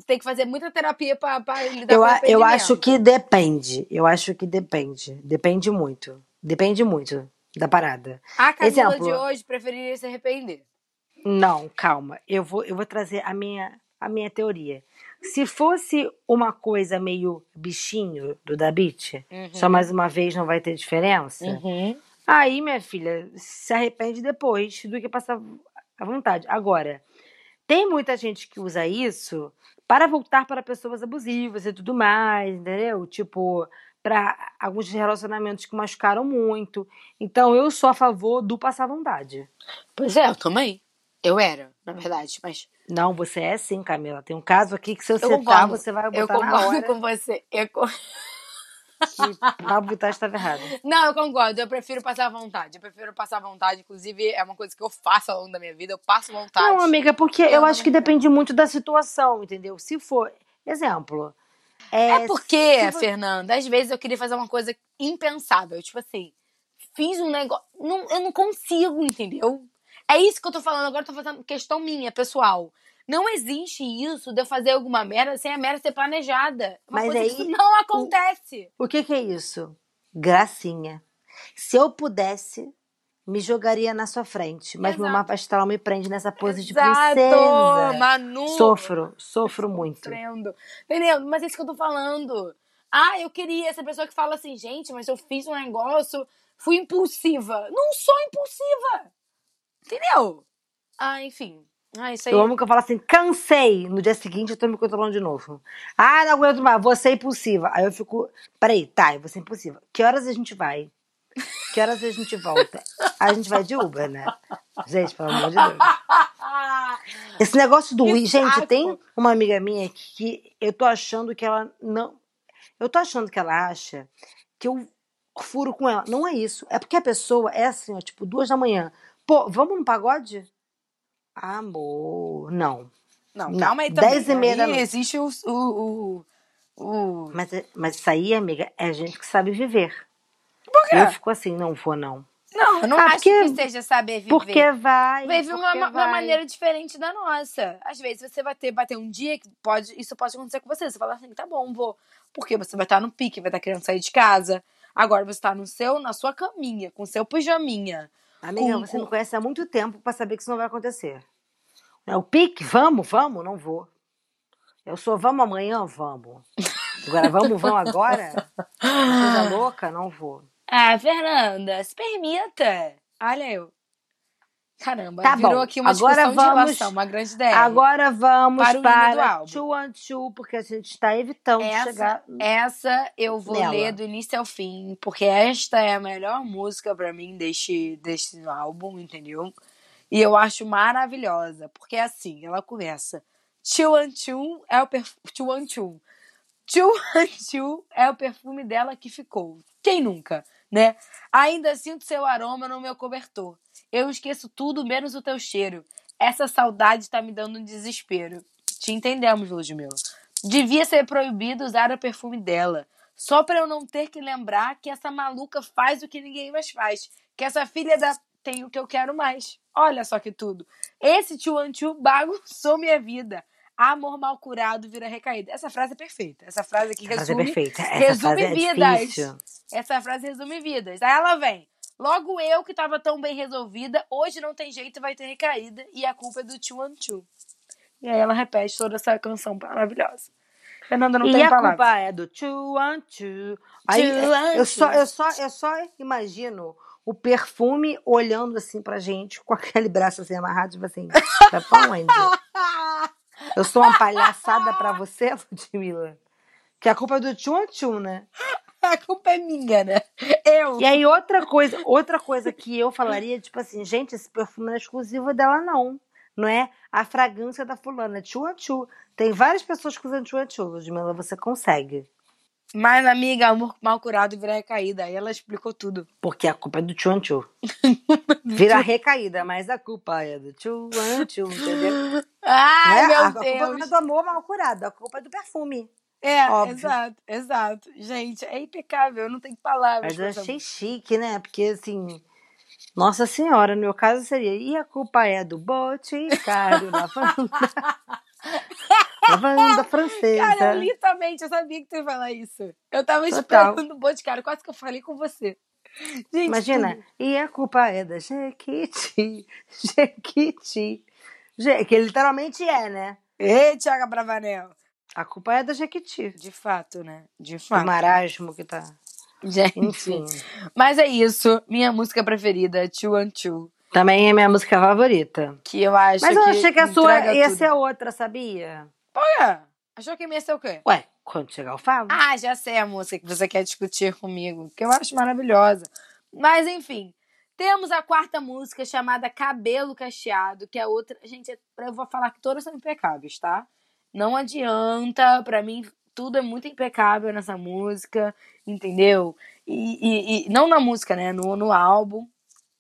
S3: tem que fazer muita terapia pra, pra lidar
S4: Eu,
S3: com o
S4: a- eu acho que depende. Eu acho que depende. Depende muito. Depende muito da parada.
S3: A Camila
S4: Exemplo.
S3: de hoje preferiria se arrepender.
S4: Não, calma. Eu vou, eu vou trazer a minha, a minha teoria. Se fosse uma coisa meio bichinho do Da Beat, só mais uma vez não vai ter diferença.
S3: Uhum.
S4: Aí, minha filha, se arrepende depois do que passar à vontade. Agora, tem muita gente que usa isso para voltar para pessoas abusivas e tudo mais, entendeu? Tipo, para alguns relacionamentos que machucaram muito. Então, eu sou a favor do passar vontade.
S3: Pois é, eu também. Eu era, na verdade, mas
S4: Não, você é sim, Camila. Tem um caso aqui que se
S3: eu
S4: você tá, você vai
S3: eu
S4: botar na
S3: concordo
S4: hora
S3: com você. Eu
S4: que Pablo Vittar estava errado.
S3: Não, eu concordo. Eu prefiro passar vontade. Eu prefiro passar vontade. Inclusive, é uma coisa que eu faço ao longo da minha vida. Eu passo vontade.
S4: Não, amiga, porque
S3: Eu
S4: eu acho que depende muito da situação, entendeu? Se for, exemplo, é,
S3: É porque, Fernanda, às vezes eu queria fazer uma coisa impensável. Tipo assim, fiz um negócio. Não, eu não consigo, entendeu? É isso que eu tô falando agora, eu tô fazendo questão minha, pessoal. Não existe isso de eu fazer alguma merda sem a merda ser planejada. Uma
S4: Mas aí,
S3: não acontece.
S4: O que que é isso? Gracinha. Se eu pudesse, me jogaria na sua frente, mas meu
S3: Exato.
S4: mapa astral me prende nessa pose de
S3: Exato,
S4: princesa.
S3: Manu.
S4: Sofro, sofro muito.
S3: Sofrendo. Entendeu? Mas é isso que eu tô falando. Ah, eu queria essa pessoa que fala assim, gente, mas eu fiz um negócio, fui impulsiva. Não sou impulsiva. Entendeu? Ah, enfim. Ah, isso aí.
S4: Eu amo que eu falo assim, cansei. No dia seguinte eu tô me controlando de novo. Ah, não aguento mais, você é impulsiva. Aí eu fico, peraí, tá, eu vou ser impulsiva. Que horas a gente vai? Que horas a gente volta? A gente vai de Uber, né? Gente, pelo amor de Deus. Esse negócio do Uber. Gente, tem uma amiga minha que eu tô achando que ela não. Eu tô achando que ela acha que eu furo com ela. Não é isso. É porque a pessoa é assim, ó, tipo, duas da manhã. Pô, vamos no pagode? Amor, não.
S3: Não, calma aí também.
S4: dez e meia da noite.
S3: existe o, o, o, o-
S4: Mas, é- mas isso aí, amiga, é gente que sabe viver.
S3: Por quê?
S4: Eu fico assim, não vou não.
S3: Não, eu não
S4: Ah,
S3: acho
S4: porque-
S3: que seja saber viver.
S4: Porque vai.
S3: Vive uma, uma maneira diferente da nossa. Às vezes você vai ter, vai ter um dia que pode, isso pode acontecer com você. Você fala assim, tá bom, vou. Porque você vai estar no pique, vai estar querendo sair de casa. Agora você tá no seu, na sua caminha, com seu pijaminha.
S4: Amiga,
S3: com-
S4: você
S3: com-
S4: me conhece há muito tempo pra saber que isso não vai acontecer. É o pique, vamos, vamos, não vou. Eu sou vamos amanhã? Vamos. Agora, vamos, vamos agora? Coisa louca? Não vou.
S3: Ah, Fernanda, se permita. Olha eu. Caramba,
S4: Tá
S3: virou
S4: bom,
S3: aqui uma
S4: agora
S3: discussão de
S4: vamos-
S3: relação, uma grande ideia.
S4: Agora vamos
S3: Para o
S4: para
S3: álbum.
S4: Two and Two, porque a gente está evitando
S3: essa,
S4: chegar.
S3: essa eu vou
S4: nela.
S3: ler do início ao fim, porque esta é a melhor música pra mim deste, deste álbum, entendeu? E eu acho maravilhosa, porque é assim, ela começa. Two and Two é o perfume. Two and Two. Two and Two é o perfume dela que ficou. Quem nunca, né? Ainda sinto seu aroma no meu cobertor. Eu esqueço tudo menos o teu cheiro. Essa saudade tá me dando um desespero. Te entendemos, Ludmilla. Devia ser proibido usar o perfume dela. Só pra eu não ter que lembrar que essa maluca faz o que ninguém mais faz. Que essa filha da tem o que eu quero mais. Olha só que tudo. Esse tio Antiu bagunçou minha vida. Amor mal curado vira recaída. Essa frase é perfeita. Essa frase aqui
S4: Essa frase é
S3: resume,
S4: perfeita. Essa
S3: resume
S4: é
S3: vidas.
S4: difícil.
S3: Essa frase resume vidas. Aí ela vem. Logo eu, que tava tão bem resolvida, hoje não tem jeito, vai ter recaída. E a culpa é do tio Antiu. E aí ela repete toda essa canção maravilhosa. Fernanda não
S4: e
S3: tem
S4: a culpa é do Two and Two. Aí,
S3: Two and
S4: eu, só,
S3: two.
S4: eu, só, eu só imagino o perfume olhando assim pra gente, com aquele braço assim amarrado, tipo assim, vai pra onde? Eu sou uma palhaçada pra você, Ludmilla? Que a culpa é do Two and Two, né?
S3: A culpa é minha, né? Eu.
S4: E aí, outra coisa, outra coisa que eu falaria, tipo assim, gente, esse perfume não é exclusivo dela, não. Não é a fragrância da fulana, é and Two. Tem várias pessoas que usam Two, Ludmilla, você consegue.
S3: Mas, amiga, amor mal curado vira recaída. Aí ela explicou tudo.
S4: Porque a culpa é do Two. Vira recaída, mas a culpa é do Two, entendeu?
S3: Ai,
S4: Não é?
S3: meu
S4: a culpa não é
S3: Deus.
S4: do amor mal curado, a culpa é do perfume.
S3: É,
S4: Óbvio.
S3: exato, exato. Gente, é impecável, eu não tenho palavras.
S4: Mas eu
S3: essa
S4: achei chique, né? Porque assim. Nossa Senhora, no meu caso seria. E a culpa é do Boticário, lavanda. lavanda francesa.
S3: Cara, eu literalmente, eu sabia que tu ia falar isso. Eu tava
S4: Total.
S3: esperando o Boticário, quase que eu falei com você. Gente,
S4: Imagina,
S3: tudo.
S4: e a culpa é da Jequiti, Jequiti. Je- Que literalmente é, né?
S3: Ei, Thiago Bravanel.
S4: A culpa é da Jequiti.
S3: De fato, né? De fato.
S4: marasmo que tá.
S3: Gente.
S4: Enfim.
S3: Mas é isso. Minha música preferida, Two and Two.
S4: Também é minha música favorita.
S3: Que eu acho
S4: Mas eu
S3: que
S4: achei que a sua ia
S3: tudo.
S4: ser outra, sabia?
S3: Quê? Achou que ia ser o quê?
S4: Ué, quando chegar eu falo.
S3: Ah, já sei a música que você quer discutir comigo, que eu acho maravilhosa. Mas, enfim, temos a quarta música chamada Cabelo Cacheado, que é outra. Gente, eu vou falar que todas são impecáveis, tá? Não adianta, pra mim, tudo é muito impecável nessa música, entendeu? E, e- e- não na música, né? No, no álbum.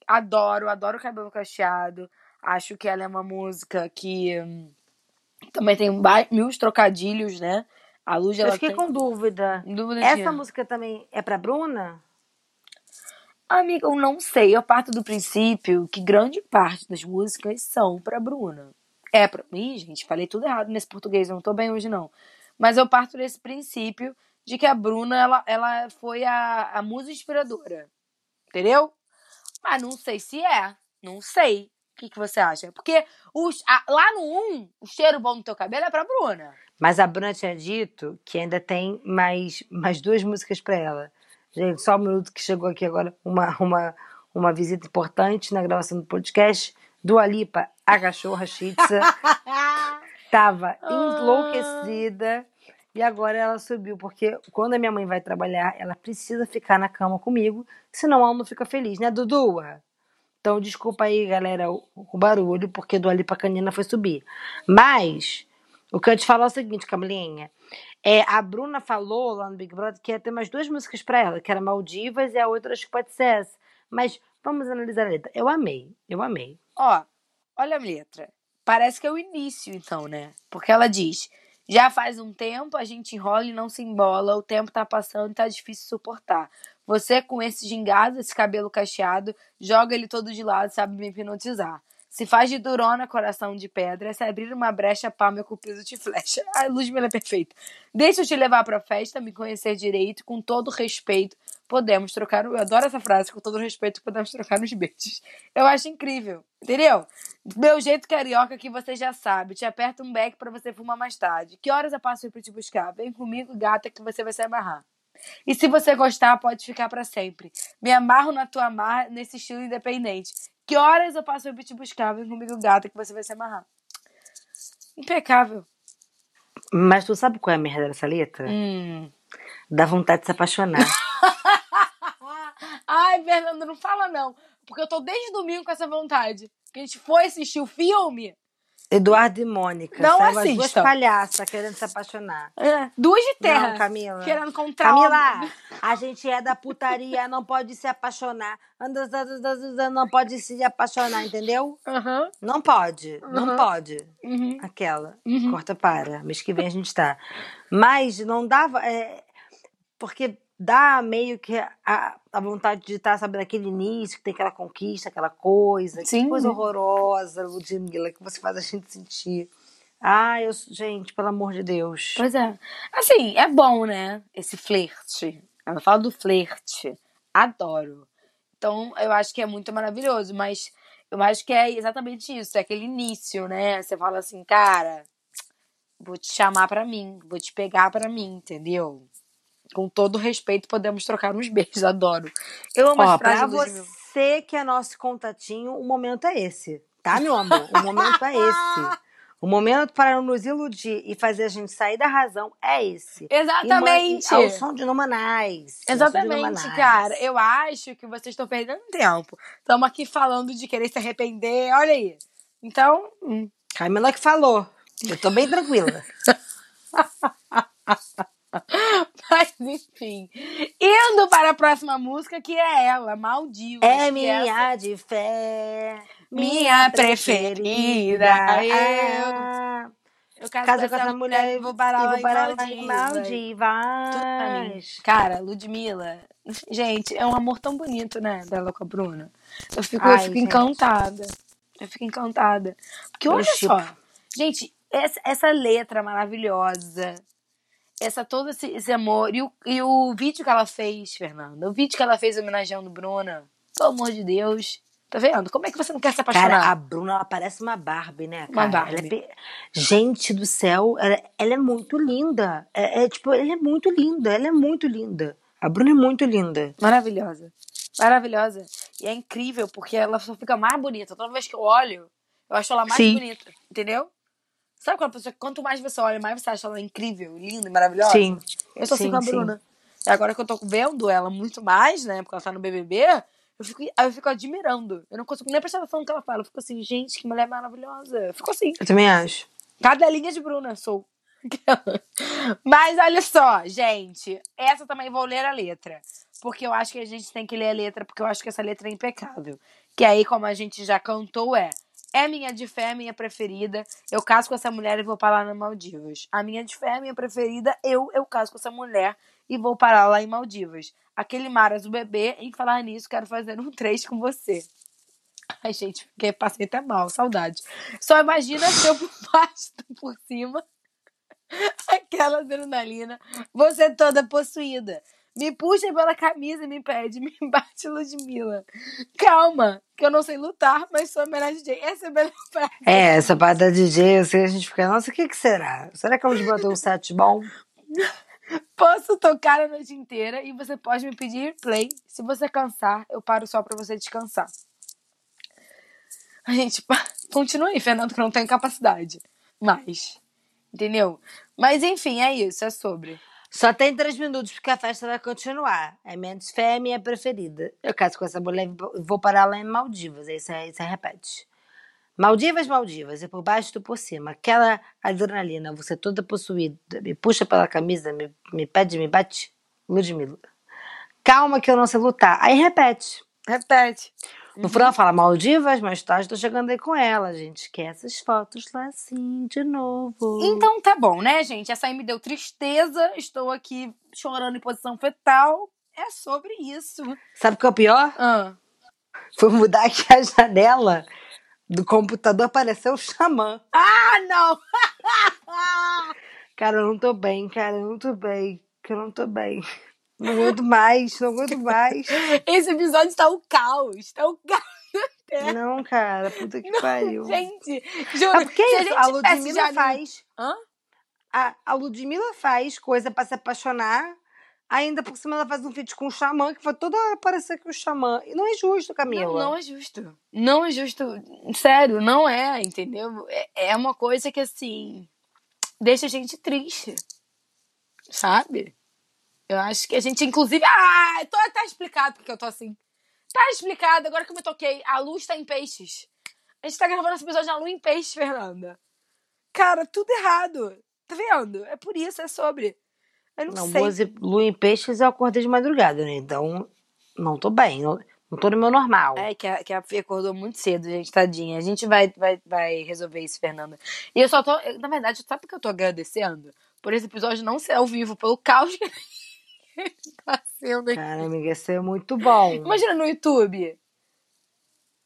S3: Adoro, adoro Cabelo Cacheado. Acho que ela é uma música que hum, também tem mil trocadilhos, né? A Luz,
S4: eu
S3: ela
S4: fiquei
S3: tem...
S4: com dúvida.
S3: Dúvida de-
S4: Essa música também é pra Bruna?
S3: Amiga, eu não sei. Eu parto do princípio que grande parte das músicas são pra Bruna. É pra mim, gente, falei tudo errado nesse português, não tô bem hoje não. Mas eu parto desse princípio de que a Bruna, ela, ela foi a, a musa inspiradora. Entendeu? Mas não sei se é. Não sei. O que, que você acha? Porque os, a- lá no 1, o cheiro bom do teu cabelo é pra Bruna.
S4: Mas a Bruna tinha dito que ainda tem mais, mais duas músicas pra ela. Gente, só um minuto que chegou aqui agora uma, uma, uma visita importante na gravação do podcast. Dua Lipa, a cachorra Shitza, tava enlouquecida e agora ela subiu, porque quando a minha mãe vai trabalhar, ela precisa ficar na cama comigo, senão ela não fica feliz, né, Dudu? Então, desculpa aí, galera, o, o barulho, porque Dua Lipa Canina foi subir. Mas, o que eu te falo é o seguinte, Camilinha. É, a Bruna falou lá no Big Brother que ia ter mais duas músicas pra ela, que era Maldivas e a outra acho que pode ser essa. Mas vamos analisar a letra. Eu amei, eu amei.
S3: Ó, olha a letra. Parece que é o início, então, né? Porque ela diz: já faz um tempo, a gente enrola e não se embola, o tempo tá passando e tá difícil suportar. Você com esse gingado, esse cabelo cacheado, joga ele todo de lado, sabe me hipnotizar. Se faz de durona, coração de pedra. Se abrir uma brecha, pá, meu cupido te flecha. A Ludmilla é perfeita. Deixa eu te levar pra festa, me conhecer direito, com todo respeito. Podemos trocar. Eu adoro essa frase, com todo respeito, podemos trocar uns beijos. Eu acho incrível, entendeu? Meu jeito carioca que você já sabe. Te aperta um beck pra você fumar mais tarde. Que horas eu passo pra te buscar? Vem comigo, gata, que você vai se amarrar. E se você gostar, pode ficar pra sempre. Me amarro na tua amarra nesse estilo independente. Que horas eu passo pra te buscar? Vem comigo, gata, que você vai se amarrar. Impecável.
S4: Mas tu sabe qual é a merda dessa letra?
S3: Hum.
S4: Dá vontade de se apaixonar.
S3: Ai, Fernanda, não fala não. Porque eu tô desde domingo com essa vontade. Que a gente foi assistir o filme.
S4: Eduardo e Mônica.
S3: Não
S4: sabe? As duas
S3: assistam.
S4: palhaças querendo se apaixonar.
S3: É, duas de terra.
S4: Não, Camila.
S3: Querendo comprar
S4: Camila, a gente é da putaria, não pode se apaixonar. Não pode se apaixonar, entendeu? Não pode, não pode.
S3: Uhum.
S4: Aquela.
S3: Uhum.
S4: Corta para. Mês que vem a gente tá. Mas não dava. é, porque dá meio que a, a vontade de estar, sabe, naquele início, que tem aquela conquista, aquela coisa.
S3: Sim.
S4: Que coisa horrorosa, Ludmilla, que você faz a gente sentir. Ai, eu, gente, pelo amor de Deus.
S3: Pois é. Assim, é bom, né? Esse flerte. Ela fala do flerte. Adoro. Então, eu acho que é muito maravilhoso, mas eu acho que é exatamente isso, é aquele início, né? Você fala assim, cara, vou te chamar pra mim, vou te pegar pra mim, entendeu? Com todo respeito, podemos trocar uns beijos, adoro. Eu amo
S4: Ó,
S3: as
S4: pra você que é nosso contatinho, o momento é esse, tá, meu amor? O momento é esse. O momento para nos iludir e fazer a gente sair da razão é esse.
S3: Exatamente.
S4: Man- ao som de Numanais.
S3: Exatamente, cara. Eu acho que vocês estão perdendo tempo. Estamos aqui falando de querer se arrepender, olha aí. Então, hum.
S4: Camila que falou. Eu tô bem tranquila.
S3: mas enfim. Indo para a próxima música, que é ela, Maldivas.
S4: É
S3: que
S4: minha de fé,
S3: Minha preferida, eu.
S4: Ah,
S3: Eu caso,
S4: com essa mulher
S3: e vou parar lá
S4: vou parar em. Maldivas.
S3: Cara, Ludmilla, gente, é um amor tão bonito, né? Dela com a Bruna. Eu fico,
S4: Ai,
S3: eu fico
S4: gente.
S3: encantada. Eu fico encantada. Porque olha
S4: chipo.
S3: só, gente, essa, essa letra maravilhosa, essa todo esse, esse amor. E o, e o vídeo que ela fez, Fernanda, o vídeo que ela fez homenageando Bruna, pelo amor de Deus. Tá vendo? Como é que você não quer se apaixonar?
S4: Cara, a Bruna, ela parece uma Barbie, né?
S3: Uma
S4: cara? Ela é
S3: Barbie.
S4: pe- Gente do céu, ela, ela é muito linda. É, é, tipo, ela é muito linda. Ela é muito linda. A Bruna é muito linda.
S3: Maravilhosa. Maravilhosa. E é incrível, porque ela só fica mais bonita. Toda vez que eu olho, eu acho ela mais
S4: Sim.
S3: bonita. Entendeu? Sabe aquela pessoa que quanto mais você olha, mais você acha ela incrível, linda e maravilhosa?
S4: Sim.
S3: Eu sou assim
S4: Sim,
S3: com a. Bruna. E agora que eu tô vendo ela muito mais, né? Porque ela tá no BBB, eu fico, eu fico admirando. Eu não consigo nem prestar atenção no que ela fala. Eu fico assim, gente, que mulher maravilhosa. Eu fico assim.
S4: Eu também acho.
S3: Cadelinha de Bruna, sou. Mas olha só, gente. Essa também vou ler a letra. Porque eu acho que a gente tem que ler a letra, porque eu acho que essa letra é impecável. Que aí, como a gente já cantou, é. É minha de fé, minha preferida. Eu caso com essa mulher e vou parar na Maldivas. A minha de fé, minha preferida. Eu, eu caso com essa mulher e vou parar lá em Maldivas. Aquele Maras, o bebê. Em falar nisso, quero fazer um três com você. Ai, gente, fiquei, passei até mal, saudade. Só imagina se eu baixo, por cima. Aquela adrenalina. Você toda possuída. Me puxa pela camisa e me pede, me bate Ludmilla. Calma, que eu não sei lutar, mas sou a melhor DJ. Essa é a melhor frase.
S4: É, essa parte da DJ, assim, a gente fica, nossa, o que que será? Será que a Ludmilla tem um set bom?
S3: Posso tocar a noite inteira e você pode me pedir play. Se você cansar, eu paro só pra você descansar. A gente continua aí, Fernando, que eu não tenho capacidade. Mas, entendeu? Mas enfim, é isso, é sobre.
S4: Só tem três minutos, porque a festa vai continuar. É de fé, é minha preferida. Eu caso com essa mulher e vou parar lá em Maldivas. Aí você, você repete. Maldivas, Maldivas, e por baixo tu por cima. Aquela adrenalina, você toda possuída, me puxa pela camisa, me, me pede, me bate. Ludmilla. Calma que eu não sei lutar. Aí repete.
S3: Repete.
S4: No final ela fala Maldivas, mais tarde tô chegando aí com ela, gente. Quer essas fotos lá assim, de novo.
S3: Então tá bom, né, gente? Essa aí me deu tristeza. Estou aqui chorando em posição fetal. É sobre isso.
S4: Sabe o que é o pior?
S3: Ah,
S4: Foi mudar aqui a janela do computador apareceu o xamã.
S3: Ah, não!
S4: Cara, eu não tô bem, cara, eu não tô bem. Que eu não tô bem. Não aguento mais, não aguento mais.
S3: Esse episódio tá um caos. Tá um caos.
S4: Não, cara, puta que pariu.
S3: Gente, juro.
S4: Mas porque
S3: a
S4: isso, a
S3: tivesse
S4: Ludmilla faz.
S3: Hã?
S4: A, a Ludmilla faz coisa pra se apaixonar. Ainda por cima ela faz um feat com o xamã, que foi toda hora parecer que o xamã. E não é justo, Camila.
S3: Não, não é justo. Não é justo. Sério, não é, entendeu? É, é uma coisa que, assim, deixa a gente triste. Sabe? Eu acho que a gente, inclusive. Ah, tô, tá explicado porque eu tô assim. Tá explicado, agora que eu me toquei. A luz tá em peixes. A gente tá gravando esse episódio na lua em peixes, Fernanda. Cara, tudo errado. Tá vendo? É por isso, é sobre. Eu não,
S4: Não,
S3: sei.
S4: e- lua em peixes eu acordei de madrugada, né? Então, não tô bem. Não, não tô no meu normal.
S3: É, que a, que a Fê acordou muito cedo, gente, tadinha. A gente vai, vai, vai resolver isso, Fernanda. E eu só tô. Na verdade, sabe por que eu tô agradecendo? Por esse episódio não ser ao vivo, pelo caos que tá sendo aqui.
S4: Cara, amiga, isso é muito bom.
S3: Imagina no YouTube.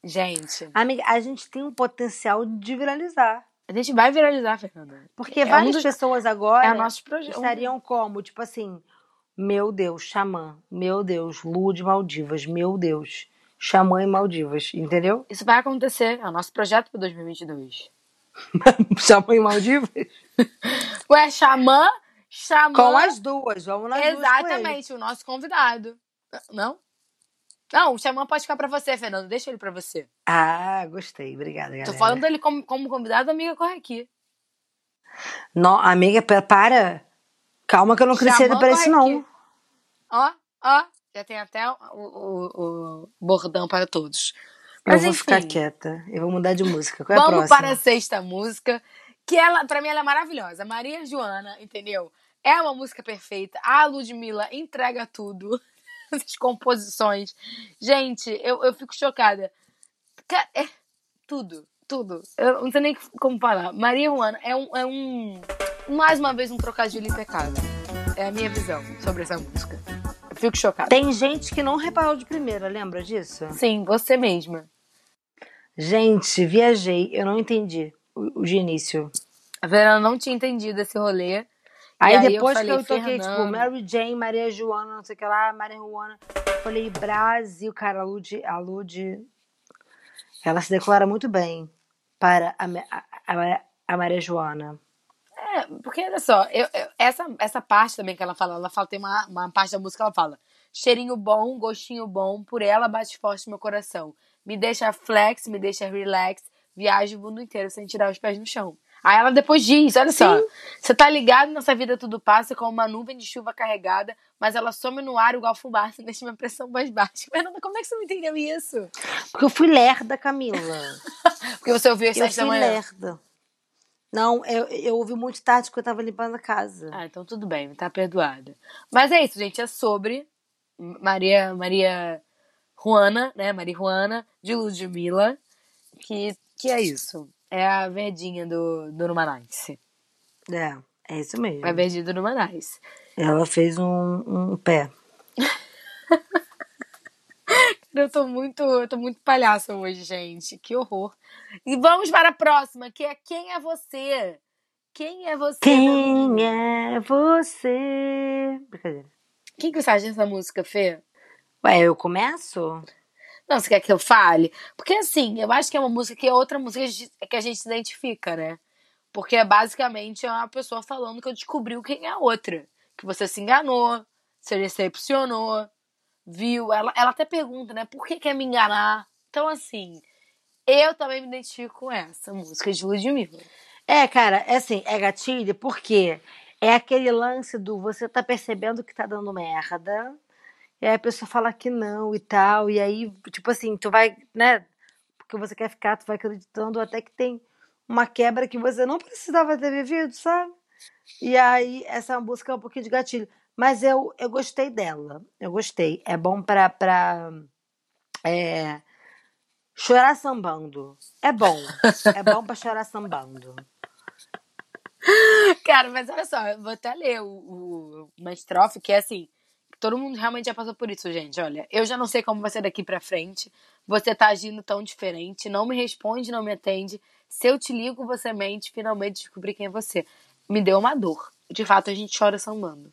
S3: Gente,
S4: Amiga, a gente tem um potencial de viralizar.
S3: a gente vai viralizar, Fernanda.
S4: Porque
S3: É um
S4: várias
S3: dos-
S4: pessoas agora
S3: É nosso projeto.
S4: estariam como? Tipo assim, meu Deus, xamã. Meu Deus, lua de Maldivas. Meu Deus, xamã em Maldivas. Entendeu?
S3: Isso vai acontecer. É o nosso projeto para 2022.
S4: xamã em Maldivas?
S3: Ué, xamã, xamã.
S4: Com as duas. Vamos ele.
S3: Exatamente, o nosso convidado. Não? Não, o xamã pode ficar pra você, Fernando. Deixa ele pra você.
S4: Ah, gostei. Obrigada, galera.
S3: Tô falando dele como, como convidado, amiga, corre aqui.
S4: Não, amiga, pa- para. Calma que eu não cresci pra isso, não.
S3: Ó, ó. Já tem até o, o, o bordão para todos.
S4: Eu
S3: Mas
S4: vou
S3: enfim,
S4: ficar quieta. Eu vou mudar de música. Qual é a
S3: vamos
S4: próxima?
S3: para a sexta música. Que ela, pra mim, ela é maravilhosa. Maria Joana, entendeu? É uma música perfeita. A Ludmilla entrega tudo. As composições. Gente, eu, eu fico chocada. É tudo, tudo. Eu não sei nem como falar. Maria Joana é um, é um. Mais uma vez, um trocadilho impecável. É a minha visão sobre essa música. Eu fico chocada.
S4: Tem gente que não reparou de primeira, lembra disso?
S3: Sim, você mesma.
S4: Gente, viajei. Eu não entendi o, o de início.
S3: A Vera não tinha entendido esse rolê.
S4: Aí,
S3: aí eu
S4: depois
S3: falei,
S4: que eu toquei, tipo. Mary Jane, Maria Joana, não sei o que lá, Maria Juana. Falei, Brasil, cara, a Lud, a Lud, ela se declara muito bem para a, a, a Maria Joana.
S3: É, porque olha só, eu, eu- essa, essa parte também que ela fala, ela fala, tem uma, uma parte da música que ela fala. Cheirinho bom, gostinho bom, por ela bate forte meu coração. Me deixa flex, me deixa relax, viajo o mundo inteiro sem tirar os pés no chão. Aí ela depois diz, olha só, você tá ligado nessa vida tudo passa como uma nuvem de chuva carregada, mas ela some no ar igual fumaça, deixa minha pressão mais baixa. Fernanda, como é que você não entendeu isso?
S4: Porque eu fui lerda, Camila.
S3: Porque você ouviu às
S4: eu
S3: sete da
S4: fui
S3: manhã.
S4: lerda. Não, eu, eu ouvi muito tarde porque eu tava limpando a casa.
S3: Ah, então tudo bem, tá perdoada. Mas é isso, gente, é sobre Maria Maria Juana, né? Maria Juana de Ludmilla, que, que é isso. É a verdinha do, do Numanice.
S4: É, é isso mesmo.
S3: A verdinha do Numanice.
S4: Ela fez um, um pé.
S3: Eu tô muito, eu tô muito palhaça hoje, gente. Que horror. E vamos para a próxima, que é Quem é Você? Quem é você?
S4: Quem é você? Brincadeira.
S3: O que, que você acha dessa música, Fê?
S4: Ué, eu começo?
S3: Não, você quer que eu fale? Porque assim, eu acho que é uma música que é outra música que a gente- se identifica, né? Porque é basicamente uma pessoa falando que eu descobriu quem é a outra. Que você se enganou, se decepcionou, viu. Ela, ela até pergunta, né? Por que quer me enganar? Então, assim, eu também me identifico com essa música de Ludmilla.
S4: É, cara, é assim, é gatilho porque é aquele lance do você tá percebendo que tá dando merda, e aí a pessoa fala que não e tal, e aí, tipo assim, tu vai, né, porque você quer ficar, tu vai acreditando até que tem uma quebra que você não precisava ter vivido, sabe? E aí, essa música é um pouquinho de gatilho. Mas eu, eu gostei dela. Eu gostei. É bom pra. pra é, chorar sambando. É bom. É bom pra chorar sambando.
S3: Cara, mas olha só, eu vou até ler o, o- uma estrofe que é assim: Todo mundo realmente já passou por isso, gente. Olha, eu já não sei como vai ser daqui pra frente. Você tá agindo tão diferente, não me responde, não me atende. Se eu te ligo, você mente, finalmente descobri quem é você. Me deu uma dor. De fato, a gente chora sambando.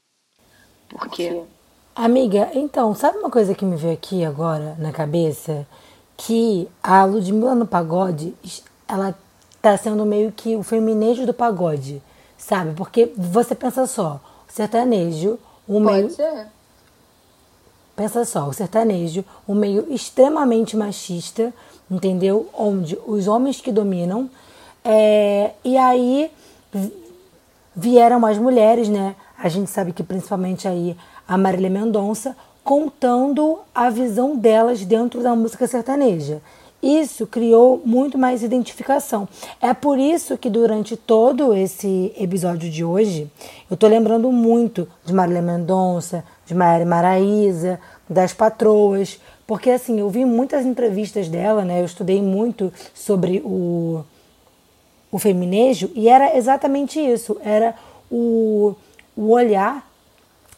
S3: Por quê?
S4: Amiga, então, sabe uma coisa que me veio aqui agora na cabeça? Que a Ludmilla no pagode, ela tá sendo meio que o feminejo do pagode, sabe? Porque você pensa só, o sertanejo, o meio.
S3: Pode ser.
S4: Pensa só, o sertanejo, um meio extremamente machista, entendeu? Onde os homens que dominam, é, e aí vi- vieram as mulheres, né? A gente sabe que principalmente aí a Marília Mendonça, contando a visão delas dentro da música sertaneja. Isso criou muito mais identificação. É por isso que durante todo esse episódio de hoje, eu tô lembrando muito de Marília Mendonça, de Maíra Maraíza, das patroas, porque assim, eu vi muitas entrevistas dela, né? Eu estudei muito sobre o o feminejo e era exatamente isso, era o, o olhar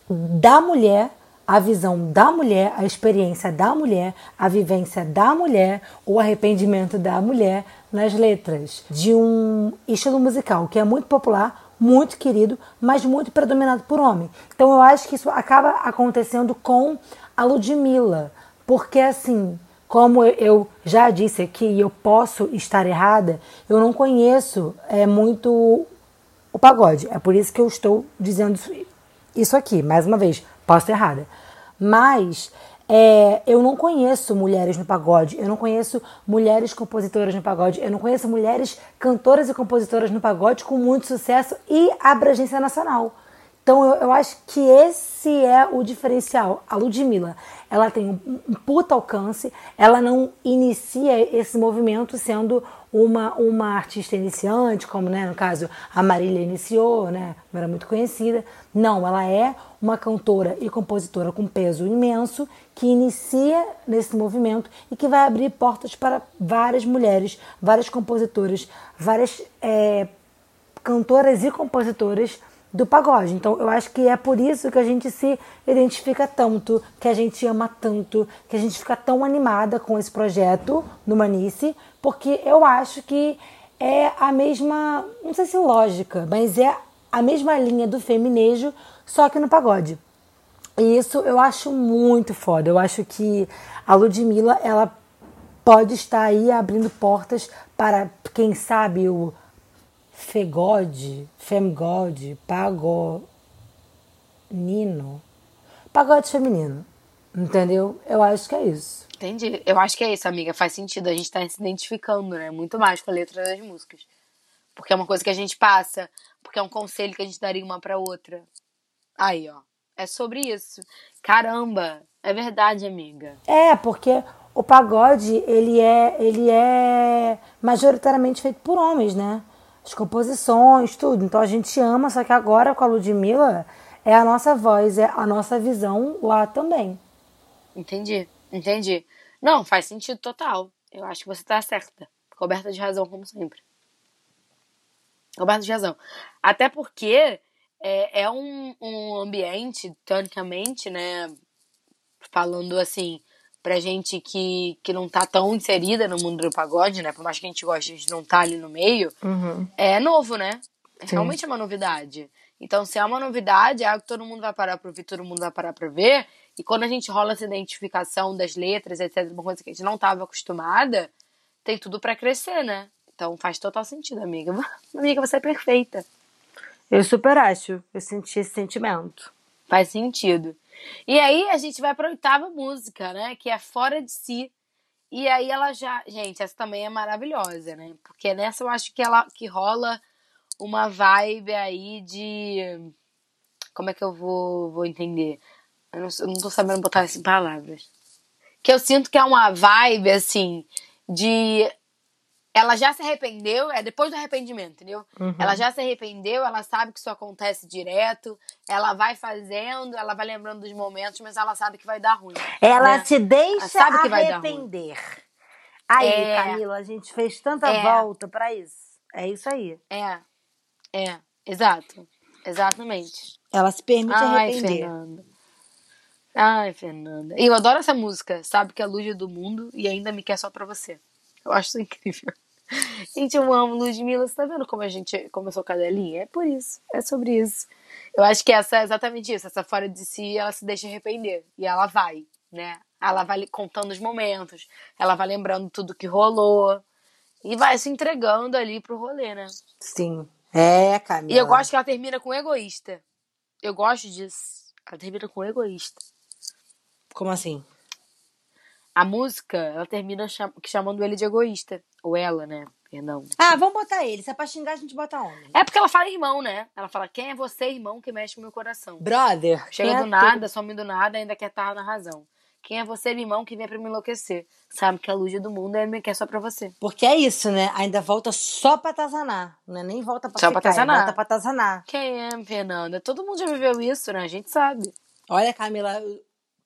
S4: da mulher, a visão da mulher, a experiência da mulher, a vivência da mulher, o arrependimento da mulher nas letras de um estilo musical que é muito popular, muito querido, mas muito predominado por homem. Então eu acho que isso acaba acontecendo com a Ludmilla, porque assim, como eu já disse aqui, e eu posso estar errada, eu não conheço é, muito o pagode. É por isso que eu estou dizendo isso- aqui. Mais uma vez, posso estar errada. Mas é, eu não conheço mulheres no pagode, eu não conheço mulheres compositoras no pagode, eu não conheço mulheres cantoras e compositoras no pagode com muito sucesso e abrangência nacional. Então eu, eu acho que esse é o diferencial. A Ludmilla, ela tem um, um puta alcance, ela não inicia esse movimento sendo uma, uma artista iniciante, como né, no caso a Marília iniciou, né, não era muito conhecida. Não, ela é uma cantora e compositora com peso imenso que inicia nesse movimento e que vai abrir portas para várias mulheres, várias compositoras, várias é, cantoras e compositoras do pagode. Então, eu acho que é por isso que a gente se identifica tanto, que a gente ama tanto, que a gente fica tão animada com esse projeto no Manice, porque eu acho que é a mesma, não sei se lógica, mas é a mesma linha do feminejo, só que no pagode. E isso eu acho muito foda. Eu acho que a Ludmilla, ela pode estar aí abrindo portas para, quem sabe, o Fegode, Femgode, Pagonino. Pagode feminino. Entendeu? Eu acho que é isso.
S3: Entendi. Eu acho que é isso, amiga. Faz sentido. A gente tá se identificando, né? Muito mais com a letra das músicas. Porque é uma coisa que a gente passa. Porque é um conselho que a gente daria uma pra outra. Aí, ó. É sobre isso. Caramba. É verdade, amiga.
S4: É, porque o pagode, ele é, ele é majoritariamente feito por homens, né? As composições, tudo. Então a gente ama, só que agora com a Ludmilla é a nossa voz, é a nossa visão lá também.
S3: Entendi. Entendi. Não, faz sentido total. Eu acho que você tá certa. Coberta de razão, como sempre. Coberta de razão. Até porque é, é um, um ambiente, teoricamente, né? Falando assim, pra gente que, que não tá tão inserida no mundo do pagode, né? Por mais que a gente goste, a gente não tá ali no meio. É novo, né?
S4: Sim.
S3: Realmente é uma novidade. Então, se é uma novidade, é algo que todo mundo vai parar pra ouvir, todo mundo vai parar pra ver. E quando a gente rola essa identificação das letras, etc., uma coisa que a gente não estava acostumada, tem tudo pra crescer, né? Então faz total sentido, amiga. Amiga, você é perfeita.
S4: Eu super acho. Eu senti esse sentimento.
S3: Faz sentido. E aí a gente vai pra oitava música, né? Que é Fora de Si. E aí ela já. Gente, essa também é maravilhosa, né? Porque nessa eu acho que ela que rola uma vibe aí de. Como é que eu vou, vou entender? Eu não, eu não tô sabendo botar em palavras. Que eu sinto que é uma vibe, assim, de. Ela já se arrependeu, é depois do arrependimento, entendeu? Ela já se arrependeu, ela sabe que isso acontece direto, ela vai fazendo, ela vai lembrando dos momentos, mas ela sabe que vai dar ruim.
S4: Ela
S3: né?
S4: se deixa
S3: ruim.
S4: arrepender. Aí,
S3: É.
S4: Camila, a gente fez tanta
S3: É.
S4: volta pra isso. É isso aí.
S3: É, é, exato. Exatamente.
S4: Ela se permite
S3: Ai,
S4: arrepender.
S3: Fernanda. Ai, Fernanda. E eu adoro essa música. Sabe que é a luz do mundo e ainda me quer só pra você. Eu acho isso incrível. Gente, eu amo Ludmilla. Você tá vendo como a gente começou cadelinha? É por isso. É sobre isso. Eu acho que essa é exatamente isso. Essa fora de si, ela se deixa arrepender. E ela vai, né? Ela vai contando os momentos. Ela vai lembrando tudo que rolou. E vai se entregando ali pro rolê, né?
S4: Sim. É, Camila.
S3: E eu gosto que ela termina com egoísta. Eu gosto disso. Ela termina com egoísta.
S4: Como assim?
S3: A música, ela termina cham chamando ele de egoísta. Ou ela, né? Perdão.
S4: Ah, vamos botar ele. Se é pra xingar, a gente bota homem.
S3: É porque ela fala irmão, né? Ela fala, quem é você, irmão, que mexe com o meu coração?
S4: Brother.
S3: Chega do
S4: é
S3: nada, some do nada, ainda quer estar na razão. Quem é você, irmão, que vem pra me enlouquecer? Sabe que a luz do mundo é quer só pra você.
S4: Porque é isso, né? Ainda volta só pra tazanar. Não é nem volta pra
S3: Só pra
S4: ficar, é
S3: tazanar.
S4: volta pra tazanar.
S3: Quem é, Fernanda? Todo mundo já viveu isso, né? A gente sabe.
S4: Olha, Camila,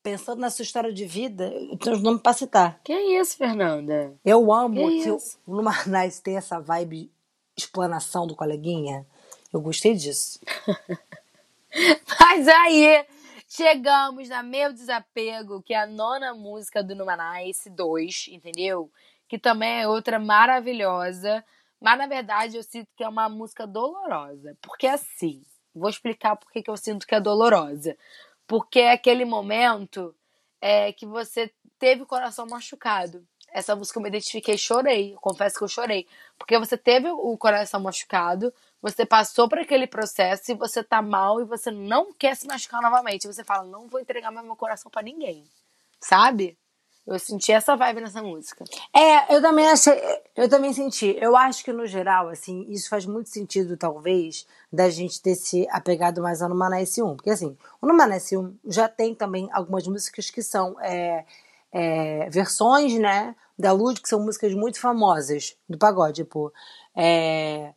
S4: pensando na sua história de vida, eu tenho os nomes pra citar.
S3: Que é isso, Fernanda?
S4: Eu amo
S3: Que
S4: que o? Lumanais tem essa vibe explanação do coleguinha. Eu gostei disso.
S3: Mas aí, chegamos na Meu Desapego, que é a nona música do Numanice 2, entendeu? Que também é outra maravilhosa. Mas, na verdade, eu sinto que é uma música dolorosa. Porque, assim, vou explicar por que eu sinto que é dolorosa. Porque é aquele momento é, que você teve o coração machucado. Essa música eu me identifiquei, chorei. Confesso que eu chorei. Porque você teve o coração machucado, você passou por aquele processo e você tá mal e você não quer se machucar novamente. Você fala, não vou entregar meu coração pra ninguém. Sabe? Eu senti essa vibe nessa música.
S4: É, eu também achei, eu também senti. Eu acho que no geral, assim, isso faz muito sentido, talvez, da gente ter se apegado mais ao Numanice 1. Porque assim, o Numanice 1 já tem também algumas músicas que são é, é, versões, né, da Lud, que são músicas muito famosas do pagode, tipo. É,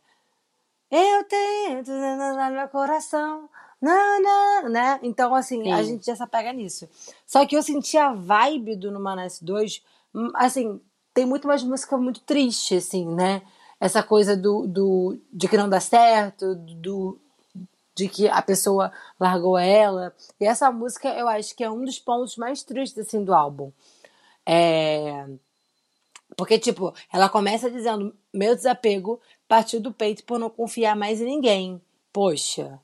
S4: eu tento meu coração. Não, não, né? Então, assim,
S3: Sim.
S4: a gente já se apega nisso. Só que eu senti a vibe do Numanece 2, hum, assim, tem muito mais música muito triste, assim, né? Essa coisa do, do de que não dá certo, do de que a pessoa largou ela. E essa música eu acho que é um dos pontos mais tristes, assim, do álbum. É... Porque, tipo, ela começa dizendo: meu desapego partiu do peito por não confiar mais em ninguém. Poxa,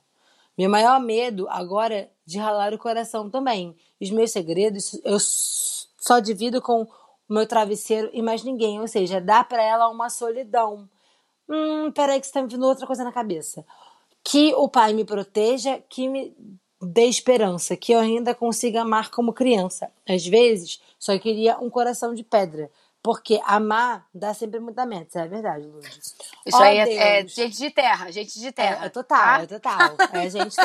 S4: meu maior medo agora é de ralar o coração também. Os meus segredos eu só divido com o meu travesseiro e mais ninguém. Ou seja, dá pra ela uma solidão. Hum, peraí que você tá me vindo outra coisa na cabeça. Que o pai me proteja, que me dê esperança, que eu ainda consiga amar como criança. Às vezes, só queria um coração de pedra. Porque amar dá sempre muita merda. Isso é verdade, Lúcia.
S3: Isso
S4: Ó
S3: aí é, é gente de terra, gente de terra.
S4: É, é total,
S3: tá?
S4: é total. É gente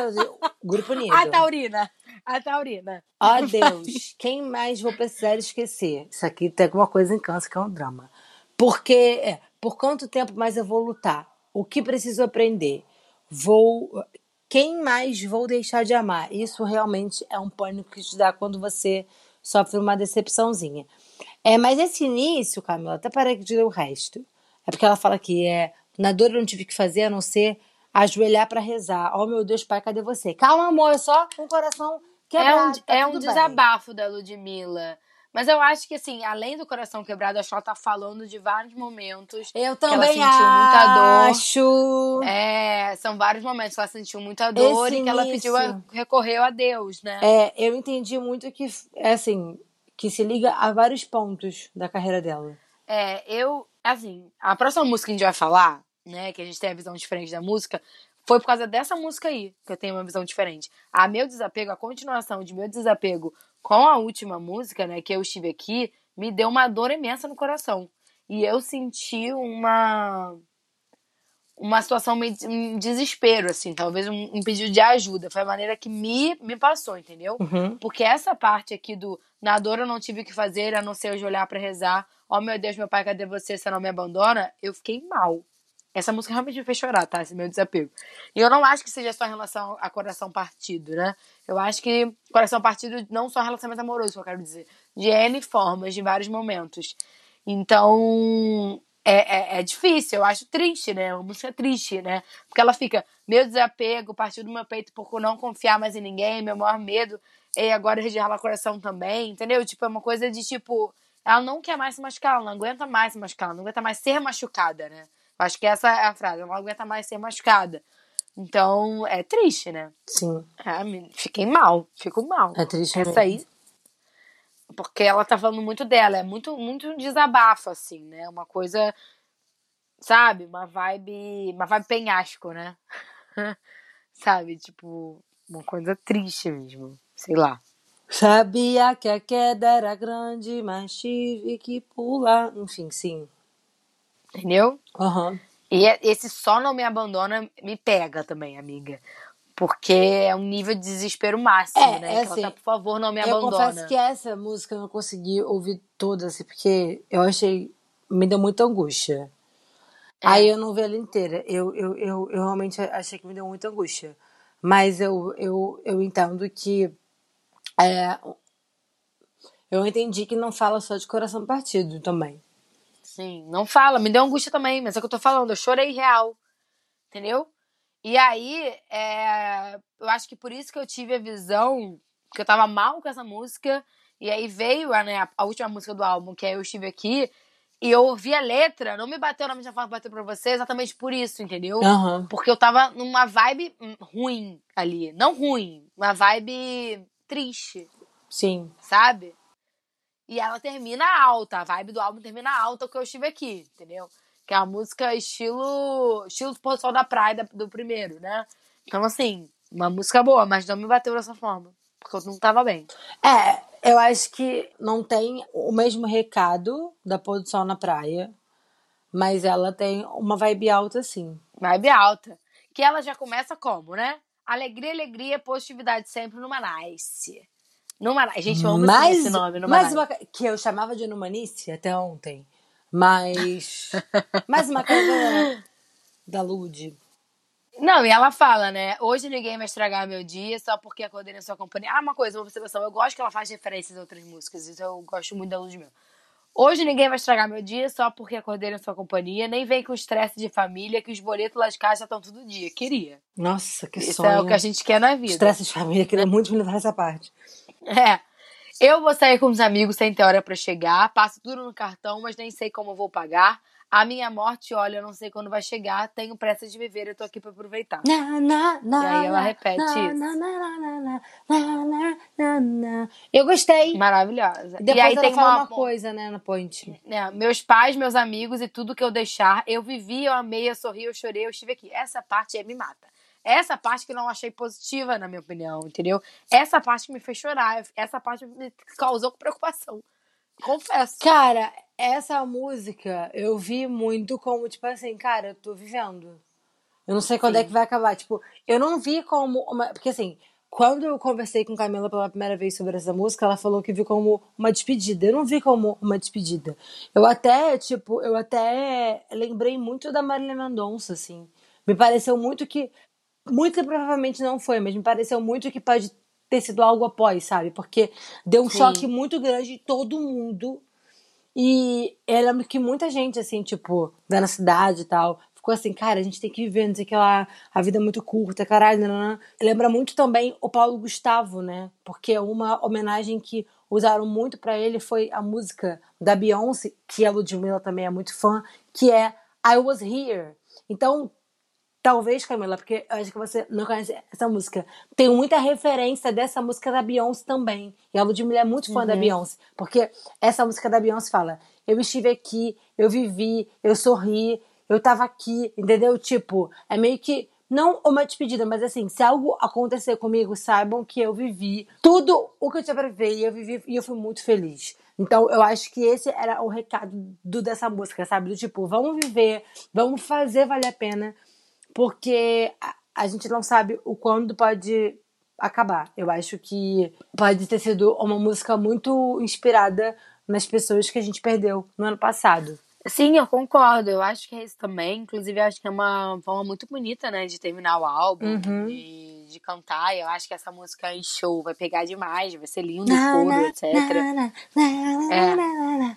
S4: grupo unido.
S3: A Taurina. A Taurina.
S4: Ó Deus, quem mais vou precisar esquecer? Isso aqui tem alguma coisa em câncer que é um drama. Porque, é, por quanto tempo mais eu vou lutar? O que preciso aprender? Vou. Quem mais vou deixar de amar? Isso realmente é um pânico que te dá quando você sofre uma decepçãozinha. É, mas esse início, Camila, até parei de ler o resto. É porque ela fala que é. Na dor eu não tive que fazer a não ser ajoelhar pra rezar. Oh meu Deus, pai, cadê você? Calma, amor, é só um coração
S3: É um,
S4: quebrado. tá
S3: é um
S4: tudo bem.
S3: desabafo da Ludmilla. Mas eu acho que, assim, além do coração quebrado, que ela tá falando de vários momentos.
S4: Eu
S3: que ela
S4: também
S3: sentiu muita dor.
S4: acho.
S3: É, são vários momentos que ela sentiu muita dor
S4: Esse
S3: e que ela
S4: início.
S3: pediu, a- recorreu a Deus, né?
S4: É, eu entendi muito que, é assim, que se liga a vários pontos da carreira dela.
S3: É, eu, assim, a próxima música que a gente vai falar, né, que a gente tem a visão diferente da música, foi por causa dessa música aí que eu tenho uma visão diferente. A Meu Desapego, a continuação de Meu Desapego com a última música, né, que eu estive aqui, me deu uma dor imensa no coração. E eu senti uma uma situação meio de um desespero, assim, talvez um, um pedido de ajuda. Foi a maneira que me, me passou, entendeu?
S4: Uhum.
S3: Porque essa parte aqui do na dor eu não tive o que fazer, a não ser hoje olhar pra rezar. Oh meu Deus, meu pai, cadê você? Você não me abandona? Eu fiquei mal. Essa música realmente me fez chorar, tá? Esse meu desapego. E eu não acho que seja só em relação a coração partido, né? Eu acho que coração partido não só relacionamento amoroso, que eu quero dizer. De N formas, de vários momentos. Então, é, é, é difícil, eu acho triste, né? Uma música triste, né? Porque ela fica, meu desapego partiu do meu peito por não confiar mais em ninguém, meu maior medo E agora Regerla Coração também, entendeu? Tipo, é uma coisa de tipo. Ela não quer mais se machucar, ela não aguenta mais se machucar, ela não aguenta mais ser machucada, né? Acho que essa é a frase, ela não aguenta mais ser machucada. Então, é triste, né?
S4: Sim.
S3: É, fiquei mal, fico mal.
S4: É triste
S3: Essa
S4: mesmo.
S3: aí. Porque ela tá falando muito dela, é muito, muito desabafo, assim, né? Uma coisa, sabe? Uma vibe. Uma vibe penhasco, né? sabe? Tipo, uma coisa triste mesmo. Sei lá.
S4: Sabia que a queda era grande, mas tive que pular. Enfim, sim.
S3: Entendeu?
S4: Aham.
S3: E é- esse só não me abandona me pega também, amiga. Porque é um nível de desespero máximo,
S4: É,
S3: né?
S4: é
S3: tá,
S4: assim,
S3: por favor, não me
S4: Eu
S3: abandona.
S4: confesso que essa música eu não consegui ouvir toda, assim, porque eu achei. Me deu muita angústia.
S3: É.
S4: Aí eu não vi ela inteira. Eu, eu, eu, eu realmente achei que me deu muita angústia. Mas eu, eu, eu entendo que. É, eu entendi que não fala só de coração partido também.
S3: Sim, não fala, me deu angústia também, mas é o que eu tô falando, eu chorei real, entendeu? E aí, é, eu acho que por isso que eu tive a visão, que eu tava mal com essa música, e aí veio a, né, a última música do álbum, que é Eu Estive Aqui, e eu ouvi a letra, não me bateu na mesma forma que bateu pra você, exatamente por isso, entendeu?
S4: Aham.
S3: Porque eu tava numa vibe hum, ruim ali, não ruim, uma vibe triste,
S4: Sim.
S3: sabe? E ela termina alta, a vibe do álbum termina alta que eu estive aqui, entendeu? Que é a música estilo estilo Pôr Sol da Praia do primeiro, né? Então, assim, uma música boa, mas não me bateu dessa forma. Porque eu não tava bem.
S4: É, eu acho que não tem o mesmo recado da pôr do sol na praia, mas ela tem uma vibe alta, sim.
S3: Vibe alta. Que ela já começa como, né? Alegria, alegria, positividade sempre numa nice. Numa nice. Gente, eu amo
S4: mais,
S3: esse nome, numa
S4: mais
S3: nice.
S4: uma que eu chamava de Numanice até ontem, mas mais uma coisa da Lud.
S3: Não, e ela fala, né? Hoje ninguém vai estragar meu dia só porque acordei na sua companhia. Ah, uma coisa, uma observação. Eu gosto que ela faz referências a outras músicas. Isso eu gosto muito da Luz Mel. Hoje ninguém vai estragar meu dia só porque acordei na sua companhia. Nem vem com estresse de família que os boletos lá de casa já estão todo dia. Queria.
S4: Nossa, que
S3: Isso
S4: sonho.
S3: é o que a gente quer na vida.
S4: Estresse de família, queria muito me levar essa parte.
S3: É. Eu vou sair com os amigos sem ter hora pra chegar. Passo tudo no cartão, mas nem sei como vou pagar. A minha morte, olha, eu não sei quando vai chegar. Tenho pressa de viver, eu tô aqui pra aproveitar.
S4: Na, na, na,
S3: E aí ela repete isso.
S4: Eu gostei.
S3: Maravilhosa.
S4: Depois
S3: e aí
S4: ela
S3: tem
S4: fala
S3: uma,
S4: uma coisa, né, na point.
S3: né, meus pais, meus amigos e tudo que eu deixar, eu vivi, eu amei, eu sorri, eu chorei, eu estive aqui. Essa parte aí me mata. Essa parte que eu não achei positiva, na minha opinião, entendeu? Essa parte que me fez chorar, essa parte me causou preocupação. Confesso.
S4: Cara, essa música eu vi muito como, tipo assim, cara, eu tô vivendo. Eu não sei quando
S3: Sim.
S4: é que vai acabar. Tipo, eu não vi como. Uma... Porque assim, quando eu conversei com Camila pela primeira vez sobre essa música, ela falou que viu como uma despedida. Eu não vi como uma despedida. Eu até, tipo, eu até lembrei muito da Marília Mendonça, assim. Me pareceu muito que. Muito provavelmente não foi, mas me pareceu muito que pode ter sido algo após, sabe? Porque deu um
S3: Sim.
S4: choque muito grande em todo mundo. E eu lembro que muita gente, assim, tipo, da na cidade e tal, ficou assim, cara, a gente tem que viver, não sei o que lá, a vida é muito curta, caralho, nananã. Lembra muito também o Paulo Gustavo, né? Porque uma homenagem que usaram muito pra ele foi a música da Beyoncé, que a Ludmilla também é muito fã, que é I Was Here. Então, Talvez, Camila, porque eu acho que você não conhece essa música. Tem muita referência dessa música da Beyoncé também. E a Ludmilla é muito fã da Beyoncé. Porque essa música da Beyoncé fala: Eu estive aqui, eu vivi, eu sorri, eu tava aqui, entendeu? Tipo, é meio que. Não uma despedida, mas assim, se algo acontecer comigo, saibam que eu vivi tudo o que eu tinha pra viver e eu vivi e eu fui muito feliz. Então, eu acho que esse era o recado do, dessa música, sabe? Do tipo, vamos viver, vamos fazer valer a pena porque a, a gente não sabe o quando pode acabar. Eu acho que pode ter sido uma música muito inspirada nas pessoas que a gente perdeu no ano passado.
S3: Sim, eu concordo. Eu acho que é isso também. Inclusive, eu acho que é uma forma muito bonita, né, de terminar o álbum,
S4: Uhum.
S3: de, de cantar. Eu acho que essa música em show vai pegar demais, vai ser lindo, coro, etc. É.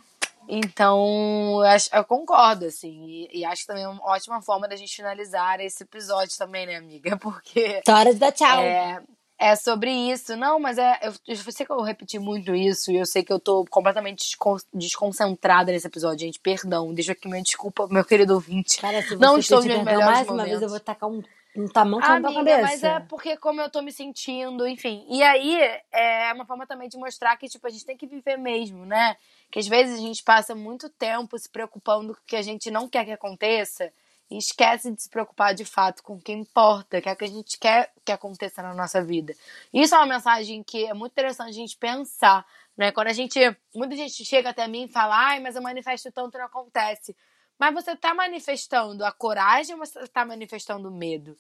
S3: Então, eu, acho, eu concordo, assim. E, e acho que também é uma ótima forma da gente finalizar esse episódio também, né, amiga? Porque
S4: Tá hora de dar tchau.
S3: é, É sobre isso. Não, mas é. Eu, eu sei que eu repeti muito isso e eu sei que eu tô completamente descon- desconcentrada nesse episódio, gente. Perdão. Deixa aqui minha desculpa, meu querido ouvinte.
S4: Cara, se você
S3: Não estou
S4: perdão
S3: melhores
S4: mais uma vez, eu
S3: momentos.
S4: vou tacar um, um tamanco na tua
S3: Amiga,
S4: cabeça.
S3: mas é porque como eu tô me sentindo, enfim. E aí, é uma forma também de mostrar que, tipo, a gente tem que viver mesmo, né? Que às vezes a gente passa muito tempo se preocupando com o que a gente não quer que aconteça e esquece de se preocupar de fato com o que importa, que é o que a gente quer que aconteça na nossa vida. Isso é uma mensagem que é muito interessante a gente pensar, né? Quando a gente. Muita gente chega até mim e fala, ai, mas eu manifesto tanto não acontece. Mas você tá manifestando a coragem ou você tá manifestando o medo?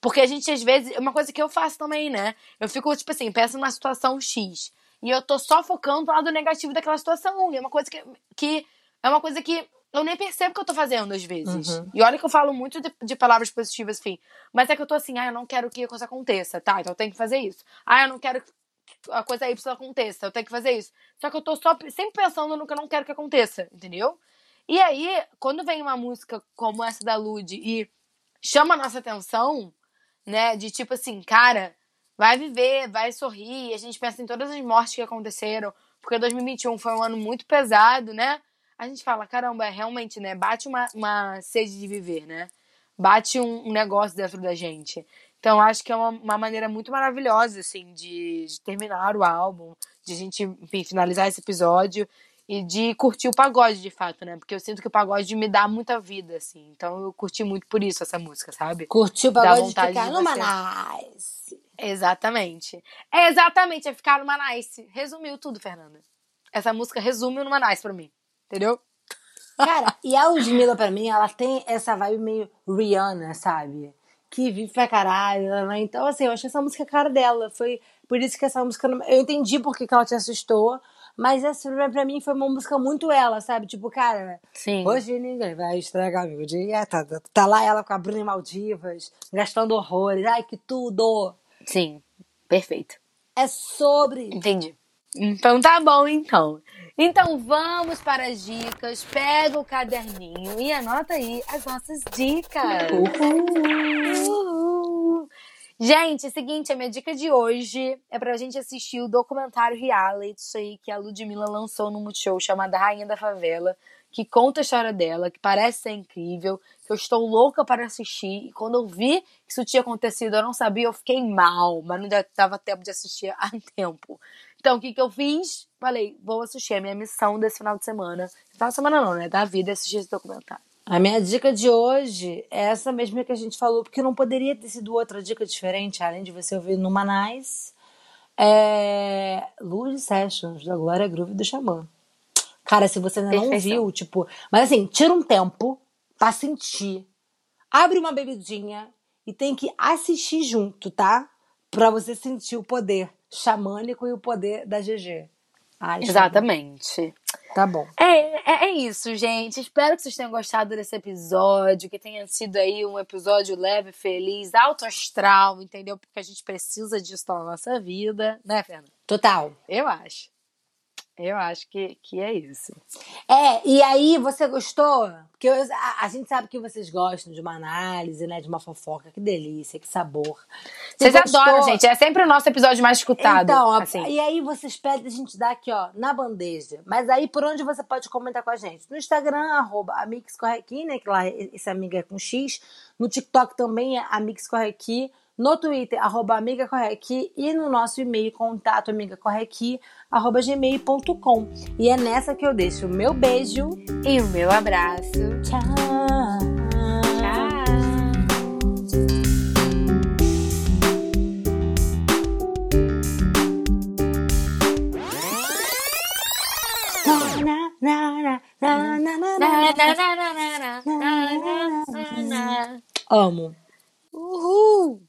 S3: Porque a gente, às vezes, é uma coisa que eu faço também, né? Eu fico, tipo assim, penso numa situação X. E eu tô só focando no lado negativo daquela situação. E é uma coisa que, que é uma coisa que eu nem percebo que eu tô fazendo, às vezes.
S4: Uhum.
S3: E olha que eu falo muito de, de palavras positivas, enfim. Mas é que eu tô assim, ah, eu não quero que a coisa aconteça, tá? Então eu tenho que fazer isso. Ah, eu não quero que a coisa Y aconteça, eu tenho que fazer isso. Só que eu tô só sempre pensando no que eu não quero que aconteça, entendeu? E aí, quando vem uma música como essa da Lud e chama a nossa atenção, né? De tipo assim, cara, vai viver, vai sorrir. A gente pensa em todas as mortes que aconteceram, porque 2021 foi um ano muito pesado, né? A gente fala, caramba, é realmente, né? Bate uma, uma sede de viver, né? Bate um, um negócio dentro da gente. Então, acho que é uma, uma maneira muito maravilhosa, assim, de, de terminar o álbum, de a gente, enfim, finalizar esse episódio e de curtir o pagode, de fato, né? Porque eu sinto que o pagode me dá muita vida, assim. Então, eu curti muito por isso essa música, sabe?
S4: Curtiu o
S3: Dá
S4: pagode de
S3: vontade
S4: ficar
S3: de
S4: no
S3: você-
S4: Manais.
S3: Exatamente. É exatamente, é ficar numa nice. Resumiu tudo, Fernanda. Essa música resume numa nice pra mim. Entendeu?
S4: Cara, e a Ludmilla, pra mim, ela tem essa vibe meio Rihanna, sabe? Que vive pra caralho. né? Então, assim, eu achei essa música a cara dela. Foi por isso que essa música. não- Eu entendi por que que ela te assustou. Mas essa, pra mim, foi uma música muito ela, sabe? Tipo, cara,
S3: Sim.
S4: hoje ninguém vai estragar meu dia. Tá, tá, tá lá ela com a Bruna em Maldivas, gastando horrores. Ai, que tudo!
S3: Sim. Perfeito.
S4: É sobre.
S3: Entendi. Então tá bom, então. Então vamos para as dicas. Pega o caderninho e anota aí as nossas dicas. Uhul. Gente, é o seguinte, a minha dica de hoje é pra gente assistir o documentário reality aí que a Ludmilla lançou no Multishow, chamado Rainha da Favela, que conta a história dela, que parece ser incrível, que eu estou louca para assistir. E quando eu vi que isso tinha acontecido, eu não sabia, eu fiquei mal, mas não dava tempo de assistir há tempo. Então, o que, que eu fiz? Falei, vou assistir. A minha missão desse final de semana. Final de semana não, né? Da vida assistir esse documentário.
S4: A minha dica de hoje é essa mesma que a gente falou, porque não poderia ter sido outra dica diferente, além de você ouvir no Manais. É. Luz Sessions, da Glória Groove do Xamã. Cara, se você ainda não viu, tipo. Mas assim, tira um tempo pra sentir. Abre uma bebidinha e tem que assistir junto, tá? Pra você sentir o poder xamânico e o poder da GG. Ai,
S3: Exatamente.
S4: Tá bom.
S3: É, é, é isso, gente. Espero que vocês tenham gostado desse episódio, que tenha sido aí um episódio leve, feliz, alto astral, entendeu? Porque a gente precisa disso na nossa vida, né, Fernanda?
S4: Total.
S3: Eu acho. Eu acho que, que é isso.
S4: É, e aí você gostou? Porque eu- a, a gente sabe que vocês gostam de uma análise, né? De uma fofoca. Que delícia, que sabor. Você
S3: Vocês
S4: gostou?
S3: adoram, gente. É sempre o nosso episódio mais escutado.
S4: Então, a-
S3: assim.
S4: e aí vocês pedem a gente dar aqui, ó, na bandeja. Mas aí por onde você pode comentar com a gente? No Instagram, arroba né? Que lá esse amiga é com X. No TikTok também é amixcorrequi. No Twitter, arroba amigacorrequi. E no nosso e-mail, contato amigacorrequi, arroba gmail.com. E é nessa que eu deixo o meu beijo.
S3: E o meu abraço.
S4: Tchau. Amo.
S3: Uhul!